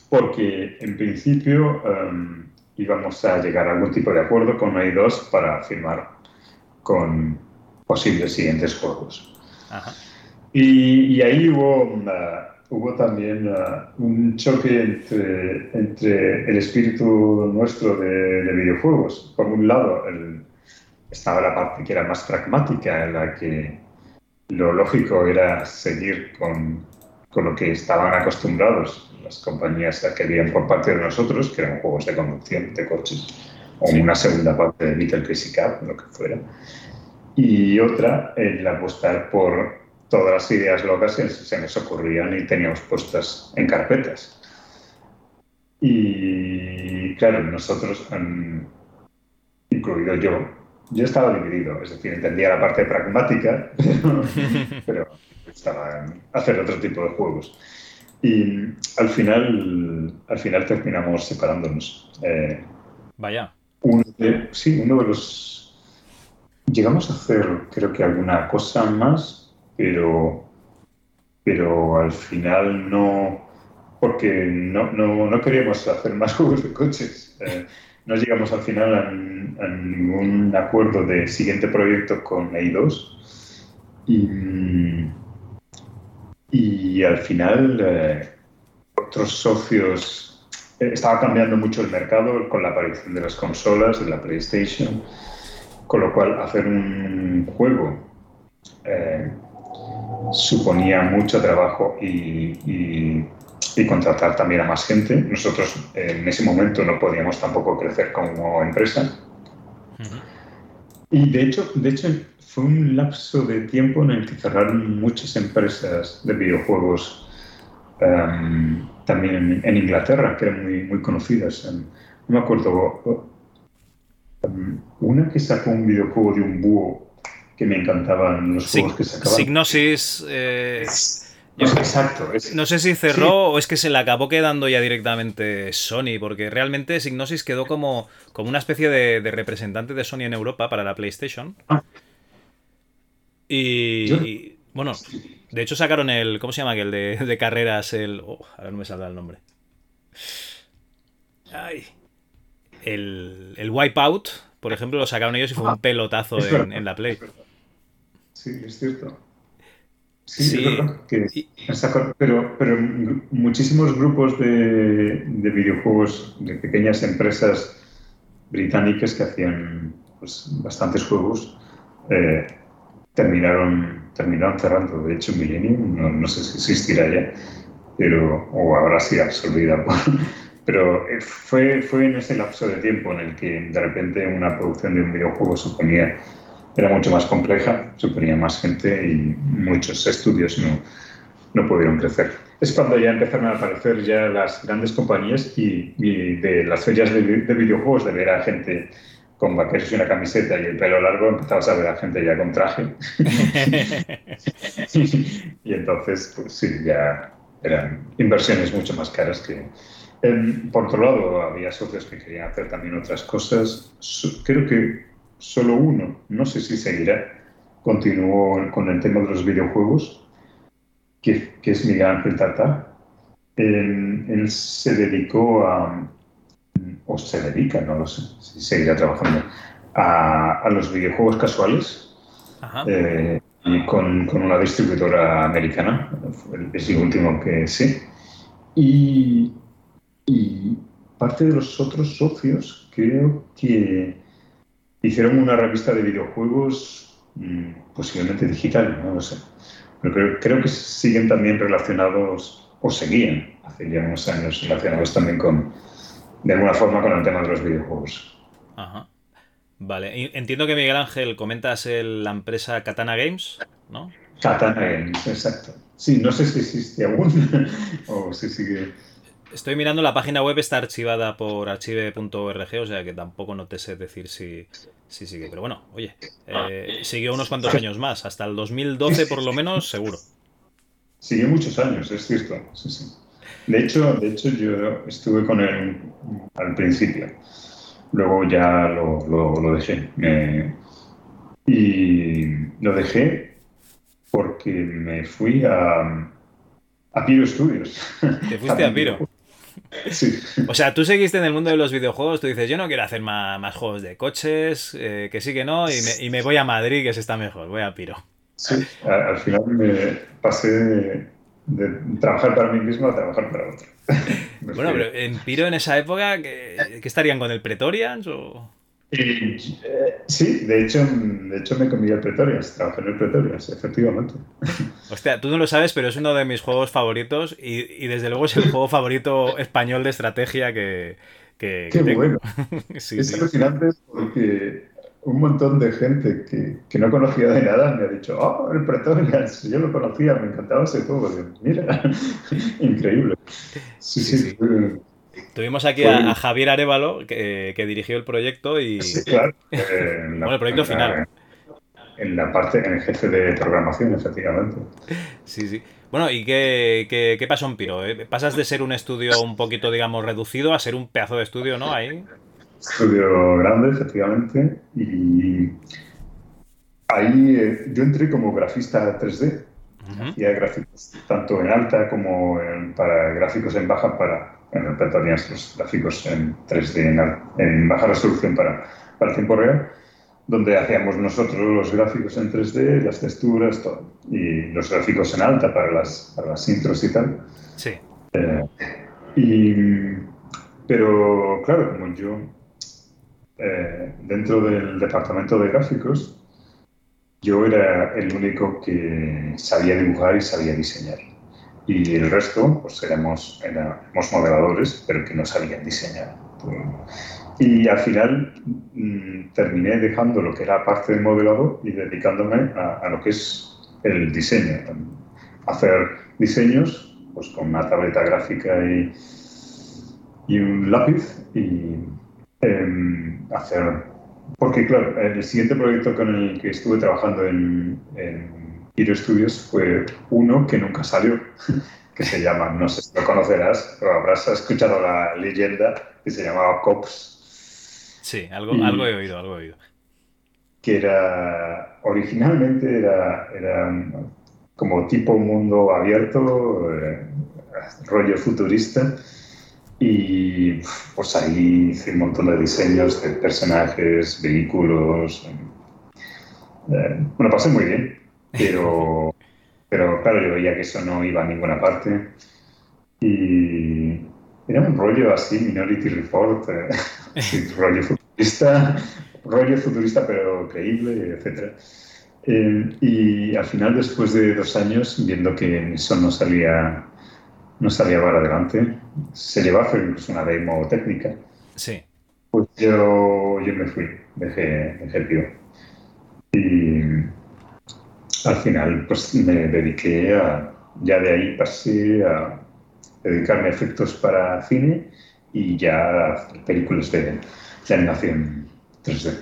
porque en principio um, íbamos a llegar a algún tipo de acuerdo con i2 para firmar con posibles siguientes juegos. Y, ahí hubo, hubo también uh, un choque entre, entre, el espíritu nuestro de, videojuegos. Por un lado, estaba la parte que era más pragmática, en la que lo lógico era seguir con, con lo que estaban acostumbrados las compañías que querían por parte de nosotros, que eran juegos de conducción de coches, o una segunda parte de Little Crazy Car, lo que fuera. Y otra, el apostar por todas las ideas locas que se nos ocurrían y teníamos puestas en carpetas. Y claro, nosotros, incluido yo, yo estaba dividido, es decir, entendía la parte pragmática, pero, estaba en hacer otro tipo de juegos. Y al final, al final terminamos separándonos. Eh,
Vaya.
sí, uno de los... Llegamos a hacer, creo que alguna cosa más, pero pero al final no, porque no, no, no queríamos hacer más juegos de coches. Eh, no llegamos al final a, ningún acuerdo de siguiente proyecto con EI2 y, y al final eh, otros socios eh, estaba cambiando mucho el mercado con la aparición de las consolas, de la PlayStation, con lo cual hacer un juego eh, suponía mucho trabajo y, contratar también a más gente. Nosotros en ese momento no podíamos tampoco crecer como empresa. Y de hecho, de hecho, fue un lapso de tiempo en el que cerraron muchas empresas de videojuegos em, también en, Inglaterra, que eran muy, muy conocidas. Em, no me acuerdo, em, una que sacó un videojuego de un búho que me encantaban los juegos que sacaban.
Signosis. Eh,
exacto.
no sé si cerró o es que se le acabó quedando ya directamente Sony, porque realmente Signosis quedó como, como una especie de, representante de Sony en Europa para la PlayStation. Ah. Y, bueno, de hecho sacaron el. ¿Cómo se llama aquel de, de carreras? El. Oh, ahora no me saldrá el nombre. Ay. El, el Wipeout, por ejemplo, lo sacaron ellos y fue un ah, pelotazo en, la Play.
Sí, es cierto. Sí, Es verdad que pero, pero muchísimos grupos de, de, videojuegos de pequeñas empresas británicas que hacían pues, bastantes juegos eh, terminaron, terminaron cerrando. De hecho, Millennium no, no, sé si existirá ya, pero, o habrá sido absorbida Pero eh, fue, fue en ese lapso de tiempo en el que de repente una producción de un videojuego suponía, era mucho más compleja, suponía más gente y muchos estudios no, no pudieron crecer. Es cuando ya empezaron a aparecer ya las grandes compañías y, de las ferias de, de, videojuegos, de ver a gente con vaqueros y una camiseta y el pelo largo, empezabas a ver a gente ya con traje. y entonces, pues sí, ya eran inversiones mucho más caras que... por otro lado, había socios que querían hacer también otras cosas. Creo que solo uno, no sé si seguirá, continuó con el tema de los videojuegos, que, que es Miguel Ángel Tata. él se dedicó a, o se dedica, no lo sé, si seguirá trabajando, a, los videojuegos casuales eh, y con, una distribuidora americana, es el último que sé. Y, parte de los otros socios creo que hicieron una revista de videojuegos mm, posiblemente digital, no lo sé. Pero creo, creo, que siguen también relacionados, o seguían hace ya unos años relacionados también con, de alguna forma con el tema de los videojuegos.
Ajá. Vale, entiendo que Miguel Ángel comentas la empresa Katana Games, ¿no?
Katana Games, exacto. Sí, no sé si existe aún o si sigue.
Estoy mirando la página web, está archivada por archive.org, o sea que tampoco no te sé decir si, si sigue. Pero bueno, oye, eh, siguió unos cuantos años más, hasta el 2012 por lo menos, seguro.
Sigue muchos años, es cierto. Sí, sí. De hecho, de hecho, yo estuve con él al principio. Luego ya lo, lo, dejé. y lo dejé porque me fui a, a Piro Studios.
¿Te fuiste a Piro?
Sí.
O sea, tú seguiste en el mundo de los videojuegos, tú dices, yo no quiero hacer más, juegos de coches, eh, que sí que no, y me, y me, voy a Madrid, que se está mejor, voy a Piro.
Sí, al final me pasé de trabajar para mí mismo a trabajar para otro.
bueno, pero en Piro en esa época, ¿qué, estarían con el Pretorians o...?
Eh, sí, de hecho, de hecho me comí el Pretorians, trabajé en el Pretorians, efectivamente.
Hostia, tú no lo sabes, pero es uno de mis juegos favoritos y, desde luego es el juego favorito español de estrategia que, que,
Qué bueno. es alucinante porque un montón de gente que, que, no conocía de nada me ha dicho, oh, el Pretorians, yo lo conocía, me encantaba ese juego. Mira, increíble. Sí, sí.
Tuvimos aquí a, Javier Arevalo, que, que, dirigió el proyecto y...
Sí, claro.
bueno, el proyecto final.
En la parte, en el jefe de programación, efectivamente.
Sí, sí. Bueno, ¿y qué, qué, qué pasó en Piro? Eh? ¿Pasas de ser un estudio un poquito, digamos, reducido a ser un pedazo de estudio, ¿no? Ahí
estudio grande, efectivamente, y ahí eh, yo entré como grafista 3D. Hacía gráficos tanto en alta como para gráficos en baja para, bueno, los gráficos en 3D en, baja resolución para, para el tiempo real donde hacíamos nosotros los gráficos en 3D, las texturas, todo. Y los gráficos en alta para las, para las intros y tal.
Sí.
Eh, y, pero claro, como yo, eh, dentro del departamento de gráficos, yo era el único que sabía dibujar y sabía diseñar. Y el resto, pues éramos, éramos modeladores, pero que no sabían diseñar. Y al final mm, terminé dejando lo que era parte del modelado y dedicándome a, lo que es el diseño. Hacer diseños pues, con una tableta gráfica y, y un lápiz y em, hacer... Porque claro, el siguiente proyecto con el que estuve trabajando en, en Hero Studios fue uno que nunca salió, que se llama, no sé si lo conocerás, pero habrás escuchado la leyenda, que se llamaba Cops
Sí, algo, algo he oído, algo he oído.
Que era, originalmente era, era como tipo mundo abierto, eh, rollo futurista. Y pues ahí hice un montón de diseños de personajes, vehículos. Eh, bueno, pasé muy bien, pero, pero claro, yo veía que eso no iba a ninguna parte. Y era un rollo así, Minority Report, eh, rollo futurista, rollo futurista pero creíble, etc. Eh, y al final, después de dos años, viendo que eso no salía, no salía para adelante, se llevó a hacer incluso una demo técnica.
Sí.
Pues yo, yo me fui, dejé, dejé el tío. Y al final, pues me dediqué a, ya de ahí pasé a dedicarme a efectos para cine y ya películas de, animación 3D.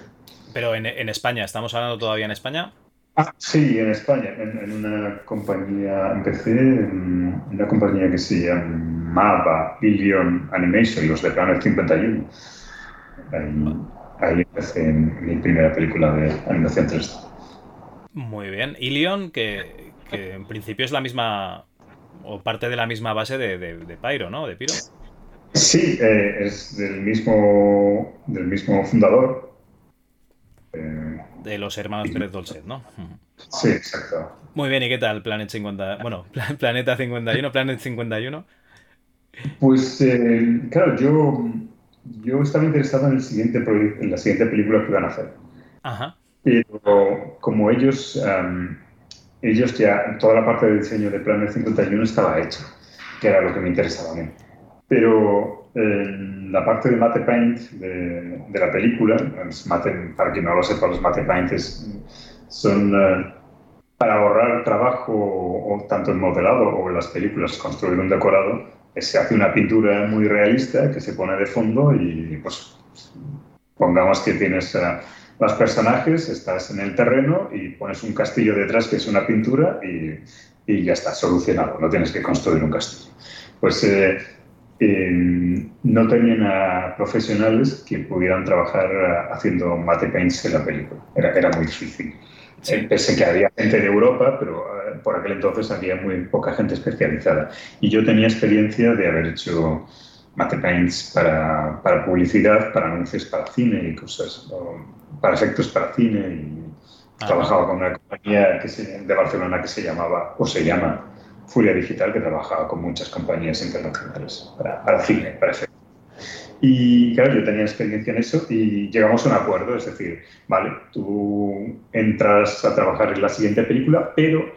Pero en, en, España, ¿estamos hablando todavía en España?
Ah, sí, en España, en, una compañía, empecé en una compañía que se llamaba Billion Animation, los de Planet 51. Ahí, ahí empecé en mi primera película de animación 3D.
Muy bien. Ilion, que, que en principio es la misma o parte de la misma base de, de, Pyro, ¿no? De Pyro.
Sí, eh, es del mismo, del mismo fundador.
Eh, de los hermanos Pérez Dolcet, ¿no?
Sí, exacto.
Muy bien, ¿y qué tal Planet 50? Bueno, Planeta 51, Planet 51.
Pues, eh, claro, yo, yo estaba interesado en, el siguiente en la siguiente película que iban a hacer.
Ajá.
Pero como ellos ellos ya, toda la parte de diseño de Planet 51 estaba hecha, que era lo que me interesaba a mí. Pero la parte de Mate Paint de, la película, para quien no lo sepa, los Mate Paint son eh, para ahorrar trabajo o, tanto en modelado o en las películas, construir un decorado, se hace una pintura muy realista que se pone de fondo y pues pongamos que tienes... Uh, los personajes, estás en el terreno y pones un castillo detrás que es una pintura y, y ya está, solucionado, no tienes que construir un castillo. Pues eh, no tenían a profesionales que pudieran trabajar eh, haciendo mate paints en la película, era, era muy difícil. Sí. Pese que había gente de Europa, pero eh, por aquel entonces había muy poca gente especializada. Y yo tenía experiencia de haber hecho mate paints para, para publicidad, para anuncios para cine y cosas para efectos para cine y ah. trabajaba con una compañía que de Barcelona que se llamaba, o se llama, Furia Digital, que trabajaba con muchas compañías internacionales para, para cine, para efectos. Y claro, yo tenía experiencia en eso y llegamos a un acuerdo, es decir, vale, tú entras a trabajar en la siguiente película, pero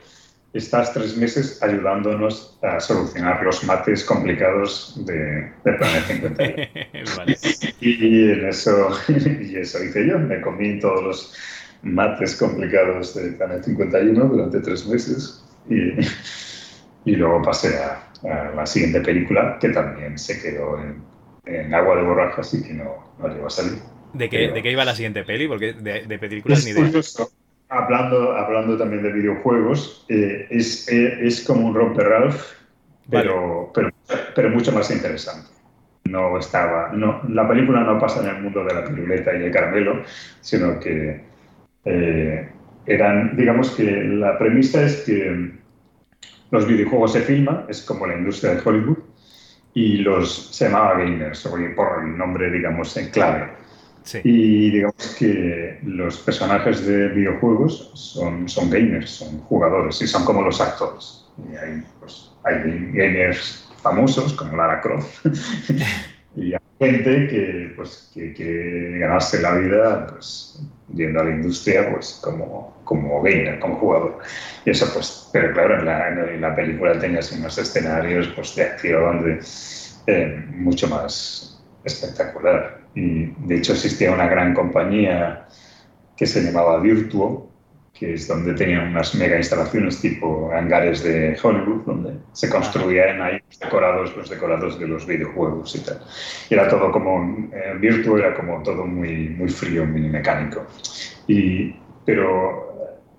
estás tres meses ayudándonos a solucionar los mates complicados de, de Planet 51. Y, en eso, y eso hice yo, me comí todos los mates complicados de Planet 51 durante tres meses y, y luego pasé a, la siguiente película que también se quedó en, agua de borrajas y que no, no llegó a salir.
¿De qué, ¿De qué iba la siguiente peli? Porque de, de películas ni idea.
Hablando, hablando también de videojuegos, eh, es, eh, es, como un romper Ralph, pero, pero, pero, mucho más interesante. No estaba, no, la película no pasa en el mundo de la piruleta y el caramelo, sino que eh, eran, digamos que la premisa es que los videojuegos se filman, es como la industria de Hollywood, y los se llamaba gamers, por el nombre, digamos, en clave. Y digamos que los personajes de videojuegos son, son gamers, son jugadores, y son como los actores. Y hay, pues, hay gamers famosos como Lara Croft gente que, pues, que quiere ganarse la vida pues, yendo a la industria pues, como, como gamer, como jugador. Y eso, pues, pero claro, en la, en la película tenías unos escenarios pues, de acción de, eh, mucho más espectacular. Y de hecho existía una gran compañía que se llamaba Virtuo, que es donde tenían unas mega instalaciones tipo hangares de Hollywood, donde se construían ahí los decorados, los decorados de los videojuegos y tal. Y era todo como, eh, Virtuo era como todo muy, muy frío, muy mecánico. Y, pero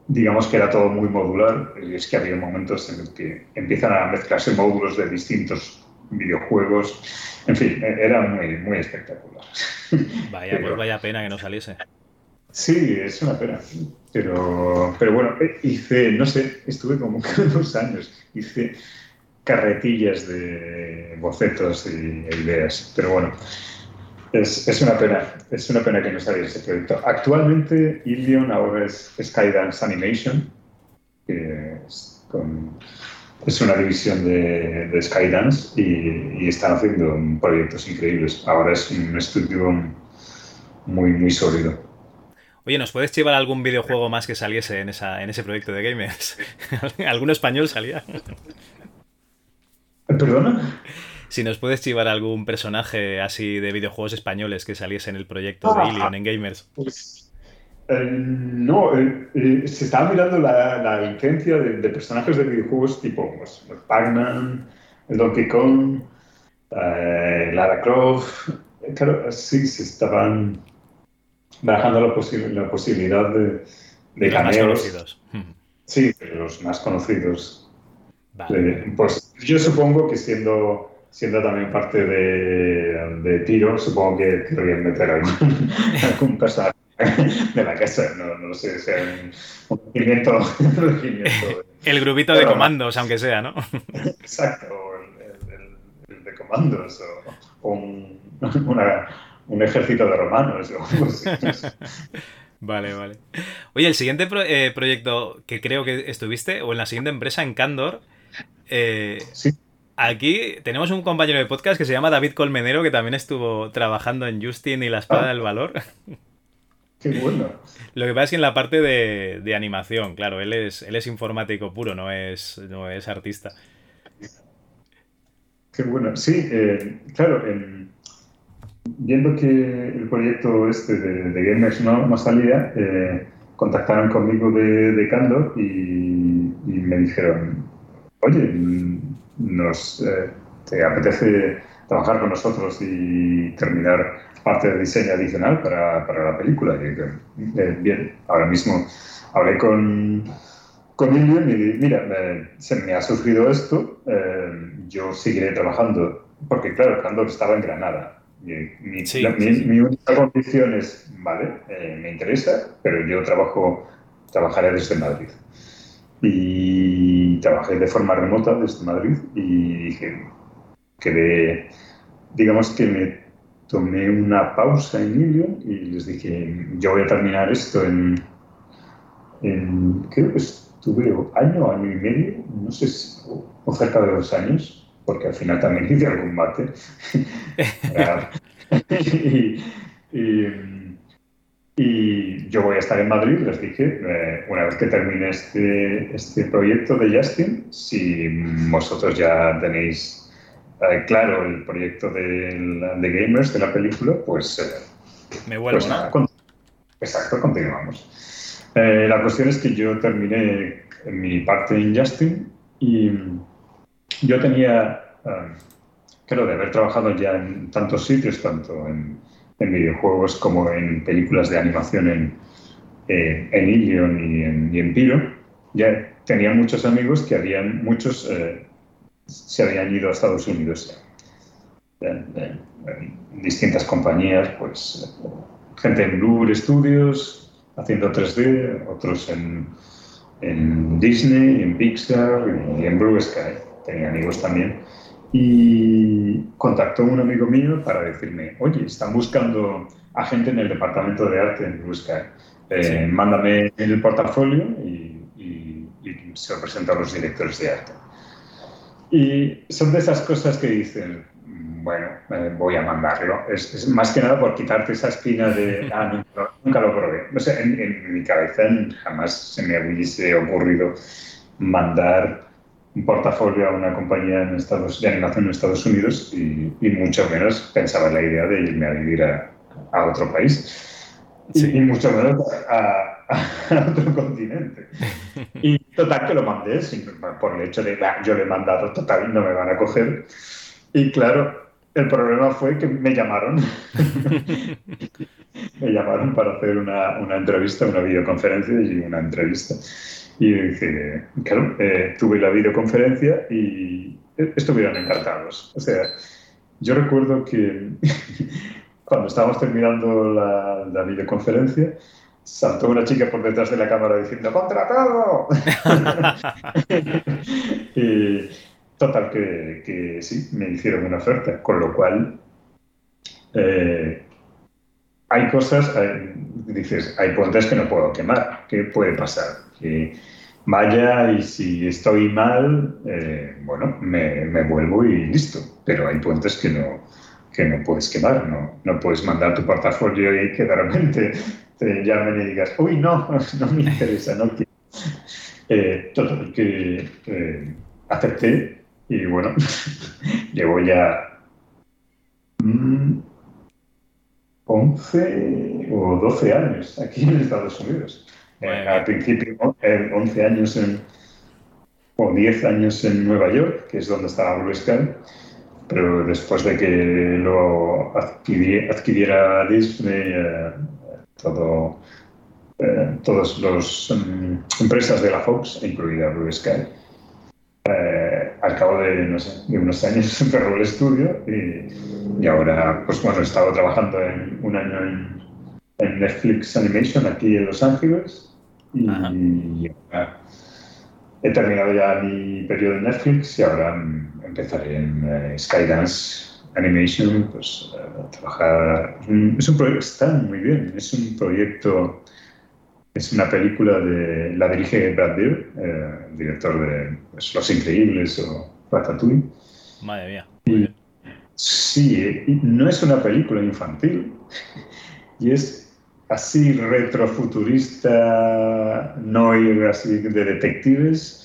digamos que era todo muy modular, y es que había momentos en que empiezan a mezclarse módulos de distintos videojuegos, en fin, e-, era muy, muy espectacular.
Vaya, pues vaya pena que no saliese.
Sí, es una pena. Pero, pero bueno, eh, hice, no sé, estuve como dos años, hice carretillas de bocetos y ideas. Pero bueno, es, es, una pena, es una pena que no saliese ese proyecto. Actualmente, Ilion ahora es Skydance Animation, que es, es una división de, de Skydance y, y, están haciendo proyectos increíbles. Ahora es un estudio muy, muy sólido.
Oye, ¿nos puedes llevar algún videojuego más que saliese en, esa, en ese proyecto de gamers? ¿Algún español salía?
¿Perdona?
Si nos puedes llevar algún personaje así de videojuegos españoles que saliese en el proyecto de Ilion en Gamers.
Pues, eh, no, eh, eh, se estaba mirando la, la licencia de, personajes de videojuegos tipo pues, Pac-Man, Donkey Kong, Lara Croft. Claro, sí, se estaban barajando la, la posibilidad de, de
los Más conocidos.
Sí, de los más conocidos. pues yo supongo que siendo, siendo también parte de, de Tiro, supongo que querrían meter algún, algún personaje de la casa, no, no sé, sea un, un regimiento,
El grupito de comandos, aunque sea, ¿no?
Exacto, el, el, de comandos, o, un, una, un ejército de romanos.
Vale, vale. Oye, el siguiente eh, proyecto que creo que estuviste, o en la siguiente empresa, en Candor, eh, aquí tenemos un compañero de podcast que se llama David Colmenero, que también estuvo trabajando en Justin y la Espada ah. del Valor.
Qué bueno.
Lo que pasa es que en la parte de, animación, claro, él es, él es informático puro, no es, no es artista.
Qué bueno. Sí, eh, claro, en viendo que el proyecto este de, Gamers no, salía, eh, contactaron conmigo de, de Candor y, me dijeron, oye, nos, eh, ¿te apetece trabajar con nosotros y terminar parte de diseño adicional para, para la película? Y dije, eh, bien, ahora mismo hablé con, con y mira, se me ha surgido esto, yo seguiré trabajando, porque claro, Candor estaba en Granada mi, única condición es, vale, eh, me interesa, pero yo trabajo, trabajaré desde Madrid. Y trabajé de forma remota desde Madrid y dije, quedé, digamos que me tomé una pausa en Ilion y les dije, yo voy a terminar esto en, en creo que estuve año, año y medio, no sé, si, o cerca de dos años, porque al final también hice algún mate. y, yo voy a estar en Madrid, les dije, eh, una vez que termine este, este proyecto de Justin, si vosotros ya tenéis eh, claro el proyecto de, de, Gamers, de la película, pues...
Eh, Me vuelvo, pues nada,
exacto, continuamos. la cuestión es que yo terminé mi parte en Justin y yo tenía, um, creo, de haber trabajado ya en tantos sitios, tanto en, videojuegos como en películas de animación en, eh, en Ilion y en, y Piro, ya tenía muchos amigos que habían, muchos eh, se habían ido a Estados Unidos en, distintas compañías, pues gente en Blur Studios haciendo 3D, otros en en Disney, en Pixar y en Blue Sky. Tenía amigos también. Y contactó un amigo mío para decirme, oye, están buscando a gente en el departamento de arte en Sky. Eh, mándame el portafolio y, y, y se lo presento a los directores de arte. Y son de esas cosas que dicen, bueno, eh, voy a mandarlo. Es, más que nada por quitarte esa espina de, ah, nunca, lo probé. No sé, en, mi cabeza jamás se me hubiese ocurrido mandar un portafolio a una compañía en Estados, de animación en Estados Unidos y, mucho menos pensaba en la idea de irme a vivir a, otro país y, mucho menos a, otro continente. Y total que lo mandé por el hecho de, yo le he mandado, total, no me van a coger. Y claro, el problema fue que me llamaron. me llamaron para hacer una, una, entrevista, una videoconferencia y una entrevista. Y dije, claro, eh, tuve la videoconferencia y estuvieron encantados. O sea, yo recuerdo que cuando estábamos terminando la, la videoconferencia, saltó una chica por detrás de la cámara diciendo ¡Contratado! y, Total, que, sí, me hicieron una oferta, con lo cual eh, hay cosas, dices, hay puentes que no puedo quemar, ¿qué puede pasar? Que vaya y si estoy mal, eh, bueno, me, me, vuelvo y listo, pero hay puentes que no, que no puedes quemar, no, no puedes mandar tu portafolio y que de repente te llamen y digas, uy, no, no me interesa, no quiero. Eh, total, que eh, acepté y bueno, llevo ya 11 o 12 años aquí en Estados Unidos. Eh, al principio, 11 años en, o 10 años en Nueva York, que es donde estaba Blue Sky, pero después de que lo adquiriera Disney, eh, todo, eh, todas las mm, empresas de la Fox, incluida Blue Sky, al cabo de, no sé, de unos años cerró el estudio y, y, ahora, pues bueno, he estado trabajando en, un año en, en, Netflix Animation aquí en Los Ángeles y, ahora he terminado ya mi periodo en Netflix y ahora empezaré en eh, Skydance Animation, pues a trabajar. Es un proyecto, está muy bien, es un proyecto es una película de. La dirige Brad Bird, eh, director de pues, Los Increíbles o Ratatouille.
Madre mía.
sí, no es una película infantil. Y es así retrofuturista, no así de detectives,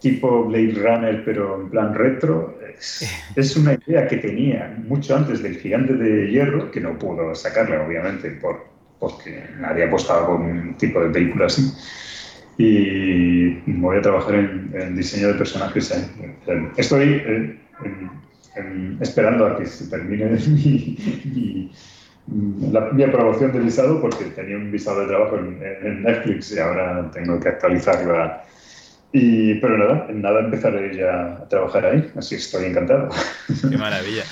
tipo Blade Runner, pero en plan retro. Es, es, una idea que tenía mucho antes del Gigante de Hierro, que no pudo sacarla, obviamente, por porque nadie apostaba por un tipo de película así. Y voy a trabajar en, diseño de personajes. Estoy esperando a que se termine mi, mi, aprobación de visado porque tenía un visado de trabajo en, Netflix y ahora tengo que actualizarla. Y, pero nada, en nada empezaré ya a trabajar ahí, así estoy encantado.
Qué maravilla.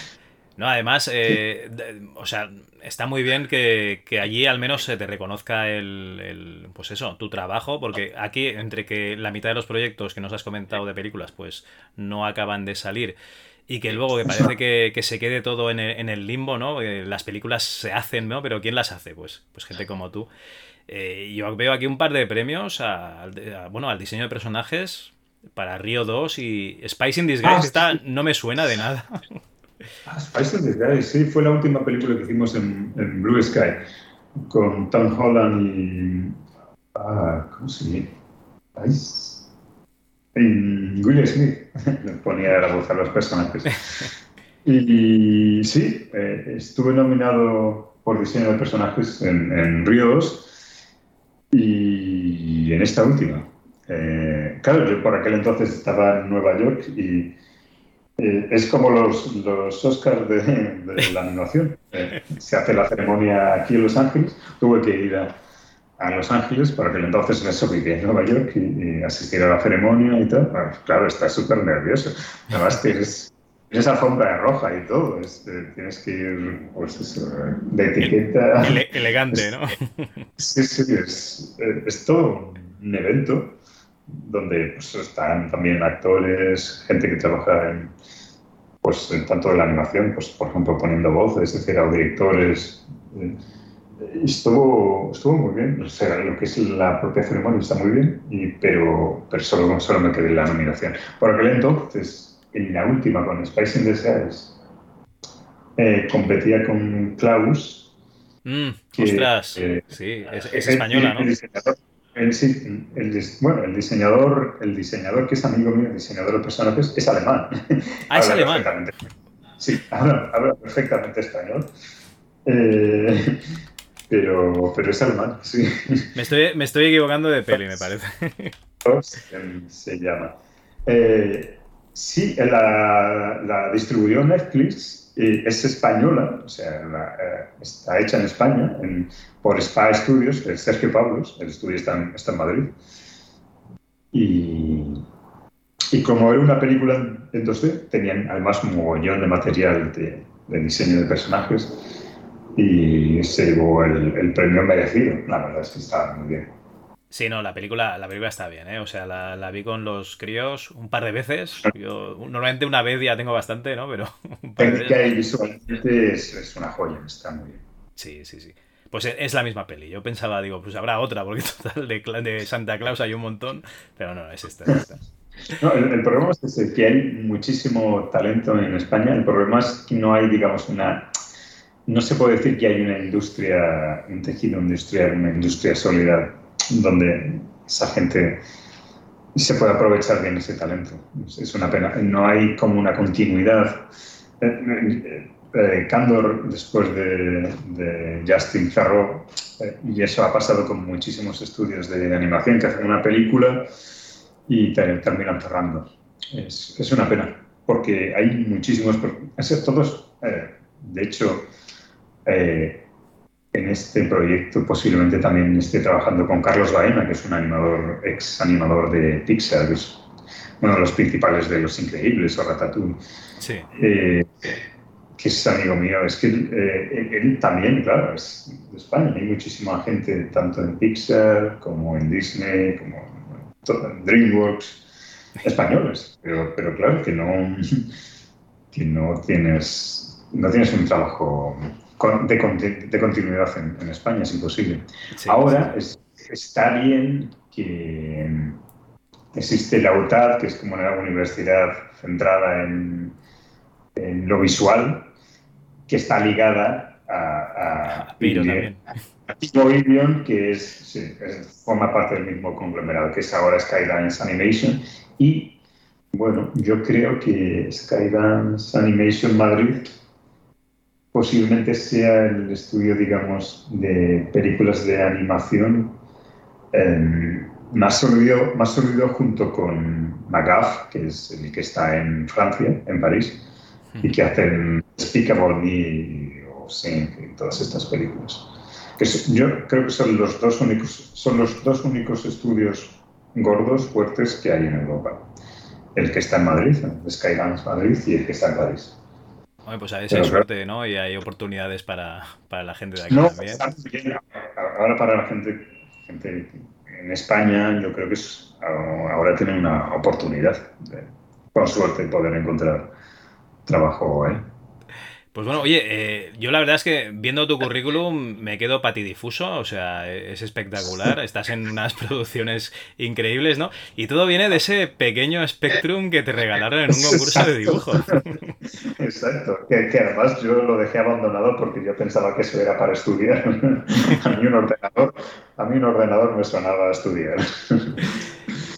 No, además, eh, o sea, está muy bien que, allí al menos se te reconozca el, pues eso, tu trabajo, porque aquí, entre que la mitad de los proyectos que nos has comentado de películas, pues no acaban de salir, y que luego que parece que, se quede todo en el, limbo, ¿no? Eh, las películas se hacen, ¿no? Pero ¿quién las hace? Pues, pues gente como tú. Eh, yo veo aquí un par de premios bueno, al diseño de personajes para Río 2 y Spice in Disguise. Ah, no me suena de nada.
Ah, Spice in Disguise, sí, fue la última película que hicimos en, Blue Sky con Tom Holland y. Ah, ¿Cómo se llama? En Will Smith. Ponía la voz a los personajes. Y sí, eh, estuve nominado por diseño de personajes en, en Río 2 y en esta última. Eh, claro, yo por aquel entonces estaba en Nueva York y eh, es como los, los Oscars de, la animación. Se hace la ceremonia aquí en Los Ángeles. Tuve que ir a, Los Ángeles para que entonces me vivía en Nueva York y, asistir a la ceremonia y tal. claro, estás súper nervioso. Además, tienes, tienes alfombra roja y todo. Eh, tienes que ir pues de etiqueta.
elegante, ¿no?
Sí, sí, es, es todo un evento donde pues, están también actores, gente que trabaja en, pues, en tanto en la animación, pues, por ejemplo, poniendo voces, es decir, o directores. Eh, estuvo, estuvo muy bien, o sea, lo que es la propia ceremonia está muy bien, y, pero, pero solo, solo me quedé en la nominación. Por aquel entonces, en la última, con Spice in eh, competía con Klaus.
Mm, ostras, eh, sí, es, es española, ¿no?
El, el, bueno, el diseñador, el diseñador que es amigo mío, el diseñador de personajes, es alemán.
Ah, es alemán.
Sí, habla, habla, perfectamente español. Eh, pero, pero es alemán, sí.
Me estoy, me estoy equivocando de peli, me parece.
Se llama. Eh, sí, la, la distribuyó Netflix es española, o sea, eh, está hecha en España por Spa Studios, de Sergio Pablos, el estudio está en, está en Madrid. Y, y, como era una película en 2D, tenían además un mogollón de material de, diseño de personajes y se llevó el, el premio merecido. La verdad es que está muy bien.
Sí, no, la película, la película está bien, ¿eh? O sea, la, vi con los críos un par de veces. Yo normalmente una vez ya tengo bastante, ¿no? Pero
un par de y visualmente es, una joya, está muy bien.
Sí, sí, sí. Pues es la misma peli. Yo pensaba, digo, pues habrá otra, porque total de, de Santa Claus hay un montón, pero no, es esta. esta.
No, el, el, problema es que hay muchísimo talento en España. El problema es que no hay, digamos, una... No se puede decir que hay una industria, un tejido industrial, una industria sólida donde esa gente se puede aprovechar bien ese talento. Es una pena. No hay como una continuidad. Eh, eh, Candor, después de, Justin Farrow, eh, y eso ha pasado con muchísimos estudios de animación que hacen una película y terminan cerrando. Es, es, una pena, porque hay muchísimos, todos, de hecho, en este proyecto posiblemente también esté trabajando con Carlos Baena, que es un animador, ex animador de Pixar, que es uno de los principales de Los Increíbles o Ratatouille.
Sí.
Eh, que es amigo mío, es que eh, él también, claro, es de España. Hay muchísima gente, tanto en Pixar como en Disney, como en DreamWorks, españoles. Pero, pero claro que no, que no tienes, no tienes un trabajo de, continuidad en, España, es imposible. Ahora está bien que existe la UTAD, que es como una universidad centrada en, lo visual, que está ligada a, a, que es, forma parte del mismo conglomerado, que es ahora Skydance Animation. Y bueno, yo creo que Skydance Animation Madrid posiblemente sea el estudio, digamos, de películas de animación em, más, sólido, más junto con Magaf, que es el que está en Francia, en París, y que hacen Speakable Me o Sing y todas estas películas. Que yo creo que son los dos únicos, son los dos únicos estudios gordos, fuertes que hay en Europa. El que está en Madrid, Skydance Madrid, y el que está en París.
Pues a veces hay suerte, ¿no? Y hay oportunidades para, para la gente de aquí no, también.
Ahora para la gente, gente en España, yo creo que es, ahora tienen una oportunidad de, con suerte, poder encontrar trabajo ahí.
Pues bueno, oye, eh, yo la verdad es que viendo tu currículum me quedo patidifuso, o sea, es espectacular, estás en unas producciones increíbles, ¿no? Y todo viene de ese pequeño Spectrum que te regalaron en un concurso de dibujo.
Exacto, que, que, además yo lo dejé abandonado porque yo pensaba que eso era para estudiar. a mí un ordenador, a mí un ordenador me sonaba a estudiar.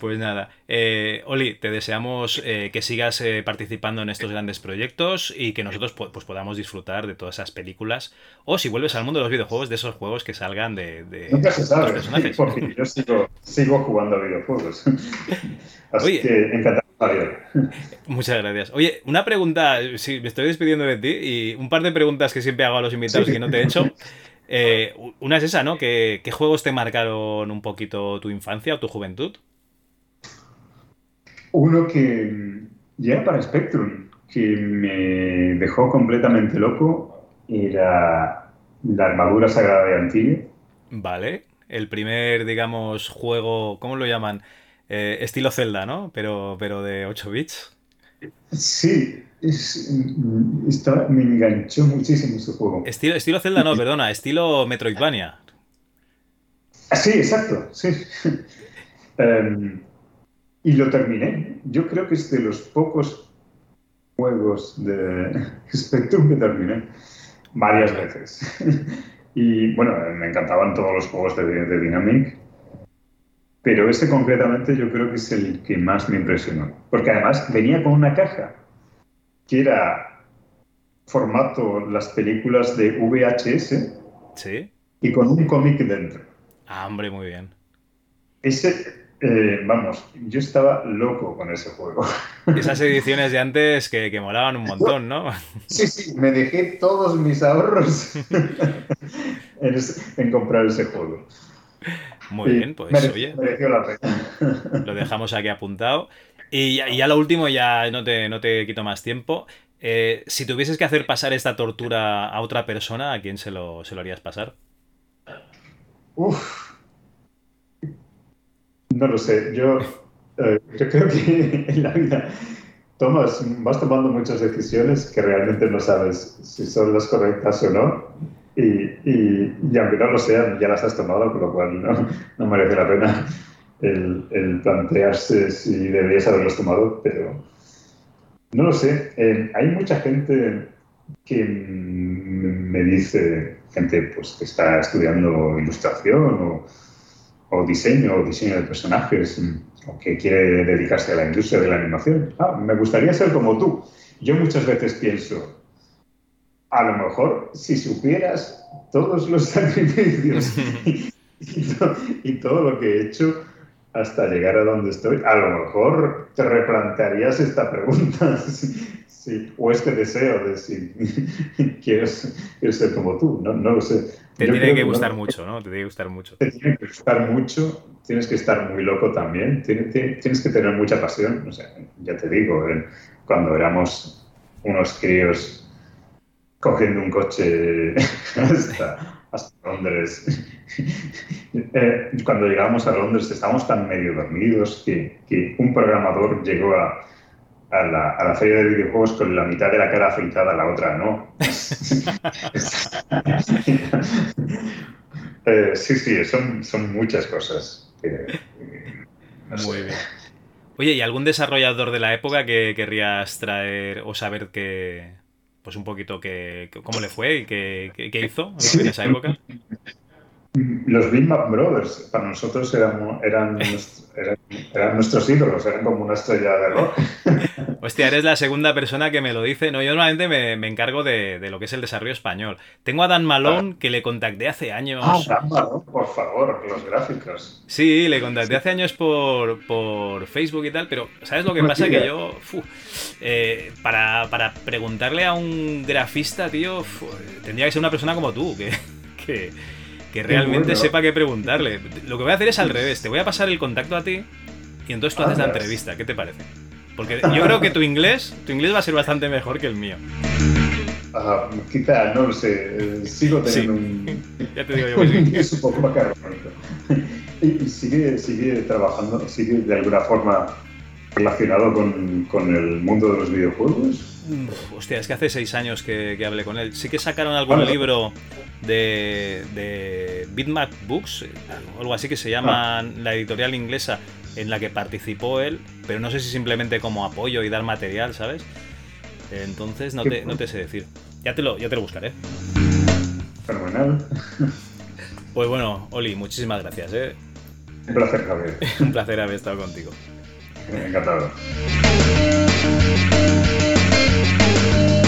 Pues nada, eh, Oli, te deseamos eh, que sigas eh, participando en estos grandes proyectos y que nosotros pues, podamos disfrutar de todas esas películas. O si vuelves al mundo de los videojuegos, de esos juegos que salgan de, de
Nunca se sabe, personajes. porque yo sigo, jugando a videojuegos. Así Oye, que encantado.
Muchas gracias. Oye, una pregunta, sí, me estoy despidiendo de ti y un par de preguntas que siempre hago a los invitados y que no te he hecho. una es esa, ¿no? ¿Qué, ¿Qué juegos te marcaron un poquito tu infancia o tu juventud?
Uno que ya para Spectrum, que me dejó completamente loco, era la armadura sagrada de Antilles.
Vale, el primer, digamos, juego, ¿cómo lo llaman? Eh, estilo Zelda, ¿no? Pero, pero de 8 bits.
Sí, me enganchó muchísimo ese juego.
Estilo, estilo Zelda, no, perdona, estilo Metroidvania.
Ah, sí, exacto, sí. Em, y lo terminé. Yo creo que es de los pocos juegos de Spectrum que terminé varias veces. y bueno, me encantaban todos los juegos de, de Dynamic, pero este concretamente yo creo que es el que más me impresionó. Porque además venía con una caja que era formato las películas de VHS
¿Sí?
y con un cómic dentro.
Ah, hombre, muy bien.
Ese, eh, vamos, yo estaba loco con ese juego.
Esas ediciones de antes que, que molaban un montón, ¿no?
Sí, sí, me dejé todos mis ahorros en, en comprar ese juego.
Muy bien, pues oye. Lo dejamos aquí apuntado. Y ya, lo último, ya no te, no te quito más tiempo. Eh, si tuvieses que hacer pasar esta tortura a otra persona, ¿a quién se lo, se lo harías pasar?
Uf. No lo sé. Yo, eh, yo creo que en la vida tomas, vas tomando muchas decisiones que realmente no sabes si son las correctas o no. Y, y, aunque no lo sean, ya las has tomado, con lo cual no, no merece la pena el, el, plantearse si deberías haberlos tomado, pero no lo sé. Eh, hay mucha gente que me dice, gente pues, que está estudiando ilustración o, o diseño o diseño de personajes o que quiere dedicarse a la industria de la animación. Ah, me gustaría ser como tú. Yo muchas veces pienso, a lo mejor si supieras todos los sacrificios y, todo, lo que he hecho hasta llegar a donde estoy, a lo mejor te replantearías esta pregunta o este deseo de si quieres, ser como tú, no, no lo sé.
Te tiene que gustar mucho, ¿no? Te tiene que gustar mucho.
Te tiene que gustar mucho, tienes que estar muy loco también, tienes que tener mucha pasión, o sea, ya te digo, eh, cuando éramos unos críos cogiendo un coche hasta, Londres. Eh, cuando llegamos a Londres estábamos tan medio dormidos que, que un programador llegó a, a, la, a, la, feria de videojuegos con la mitad de la cara afeitada, la otra no. eh, sí, sí, son, son muchas cosas.
Muy bien. Oye, ¿y algún desarrollador de la época que querrías traer o saber que, pues un poquito que, cómo le fue y qué, qué, hizo en esa época.
Los Big Mac Brothers para nosotros eran, eran, eran, nuestros ídolos, eran como una estrella de rock.
Hostia, eres la segunda persona que me lo dice. No, yo normalmente me, me encargo de, de, lo que es el desarrollo español. Tengo a Dan Malone, que le contacté hace años.
Ah, Dan Malone, por favor, los gráficos.
Sí, le contacté hace años por, por Facebook y tal, pero ¿sabes lo que pasa? Que yo, eh, para, para, preguntarle a un grafista, tío, tendría que ser una persona como tú, que, que que realmente sepa qué preguntarle. Lo que voy a hacer es al revés, te voy a pasar el contacto a ti y entonces tú haces la entrevista, ¿qué te parece? Porque yo creo que tu inglés, tu inglés va a ser bastante mejor que el mío.
Uh, quizá, no lo sé, eh, sigo teniendo un...
Ya te digo yo
Es un poco macarrónico. y, sigue, sigue trabajando, sigue de alguna forma relacionado con, con el mundo de los videojuegos.
Hostia, es que hace seis años que, que, hablé con él. Sí que sacaron algún libro de, de Bitmap Books, algo así que se llama ah. la editorial inglesa en la que participó él, pero no sé si simplemente como apoyo y dar material, ¿sabes? Entonces no te, no te sé decir. Ya te lo, ya te lo buscaré.
Fenomenal.
Pues bueno, Oli, muchísimas gracias. ¿eh?
Un placer, Javier.
Un placer haber estado contigo.
Encantado. Thank you.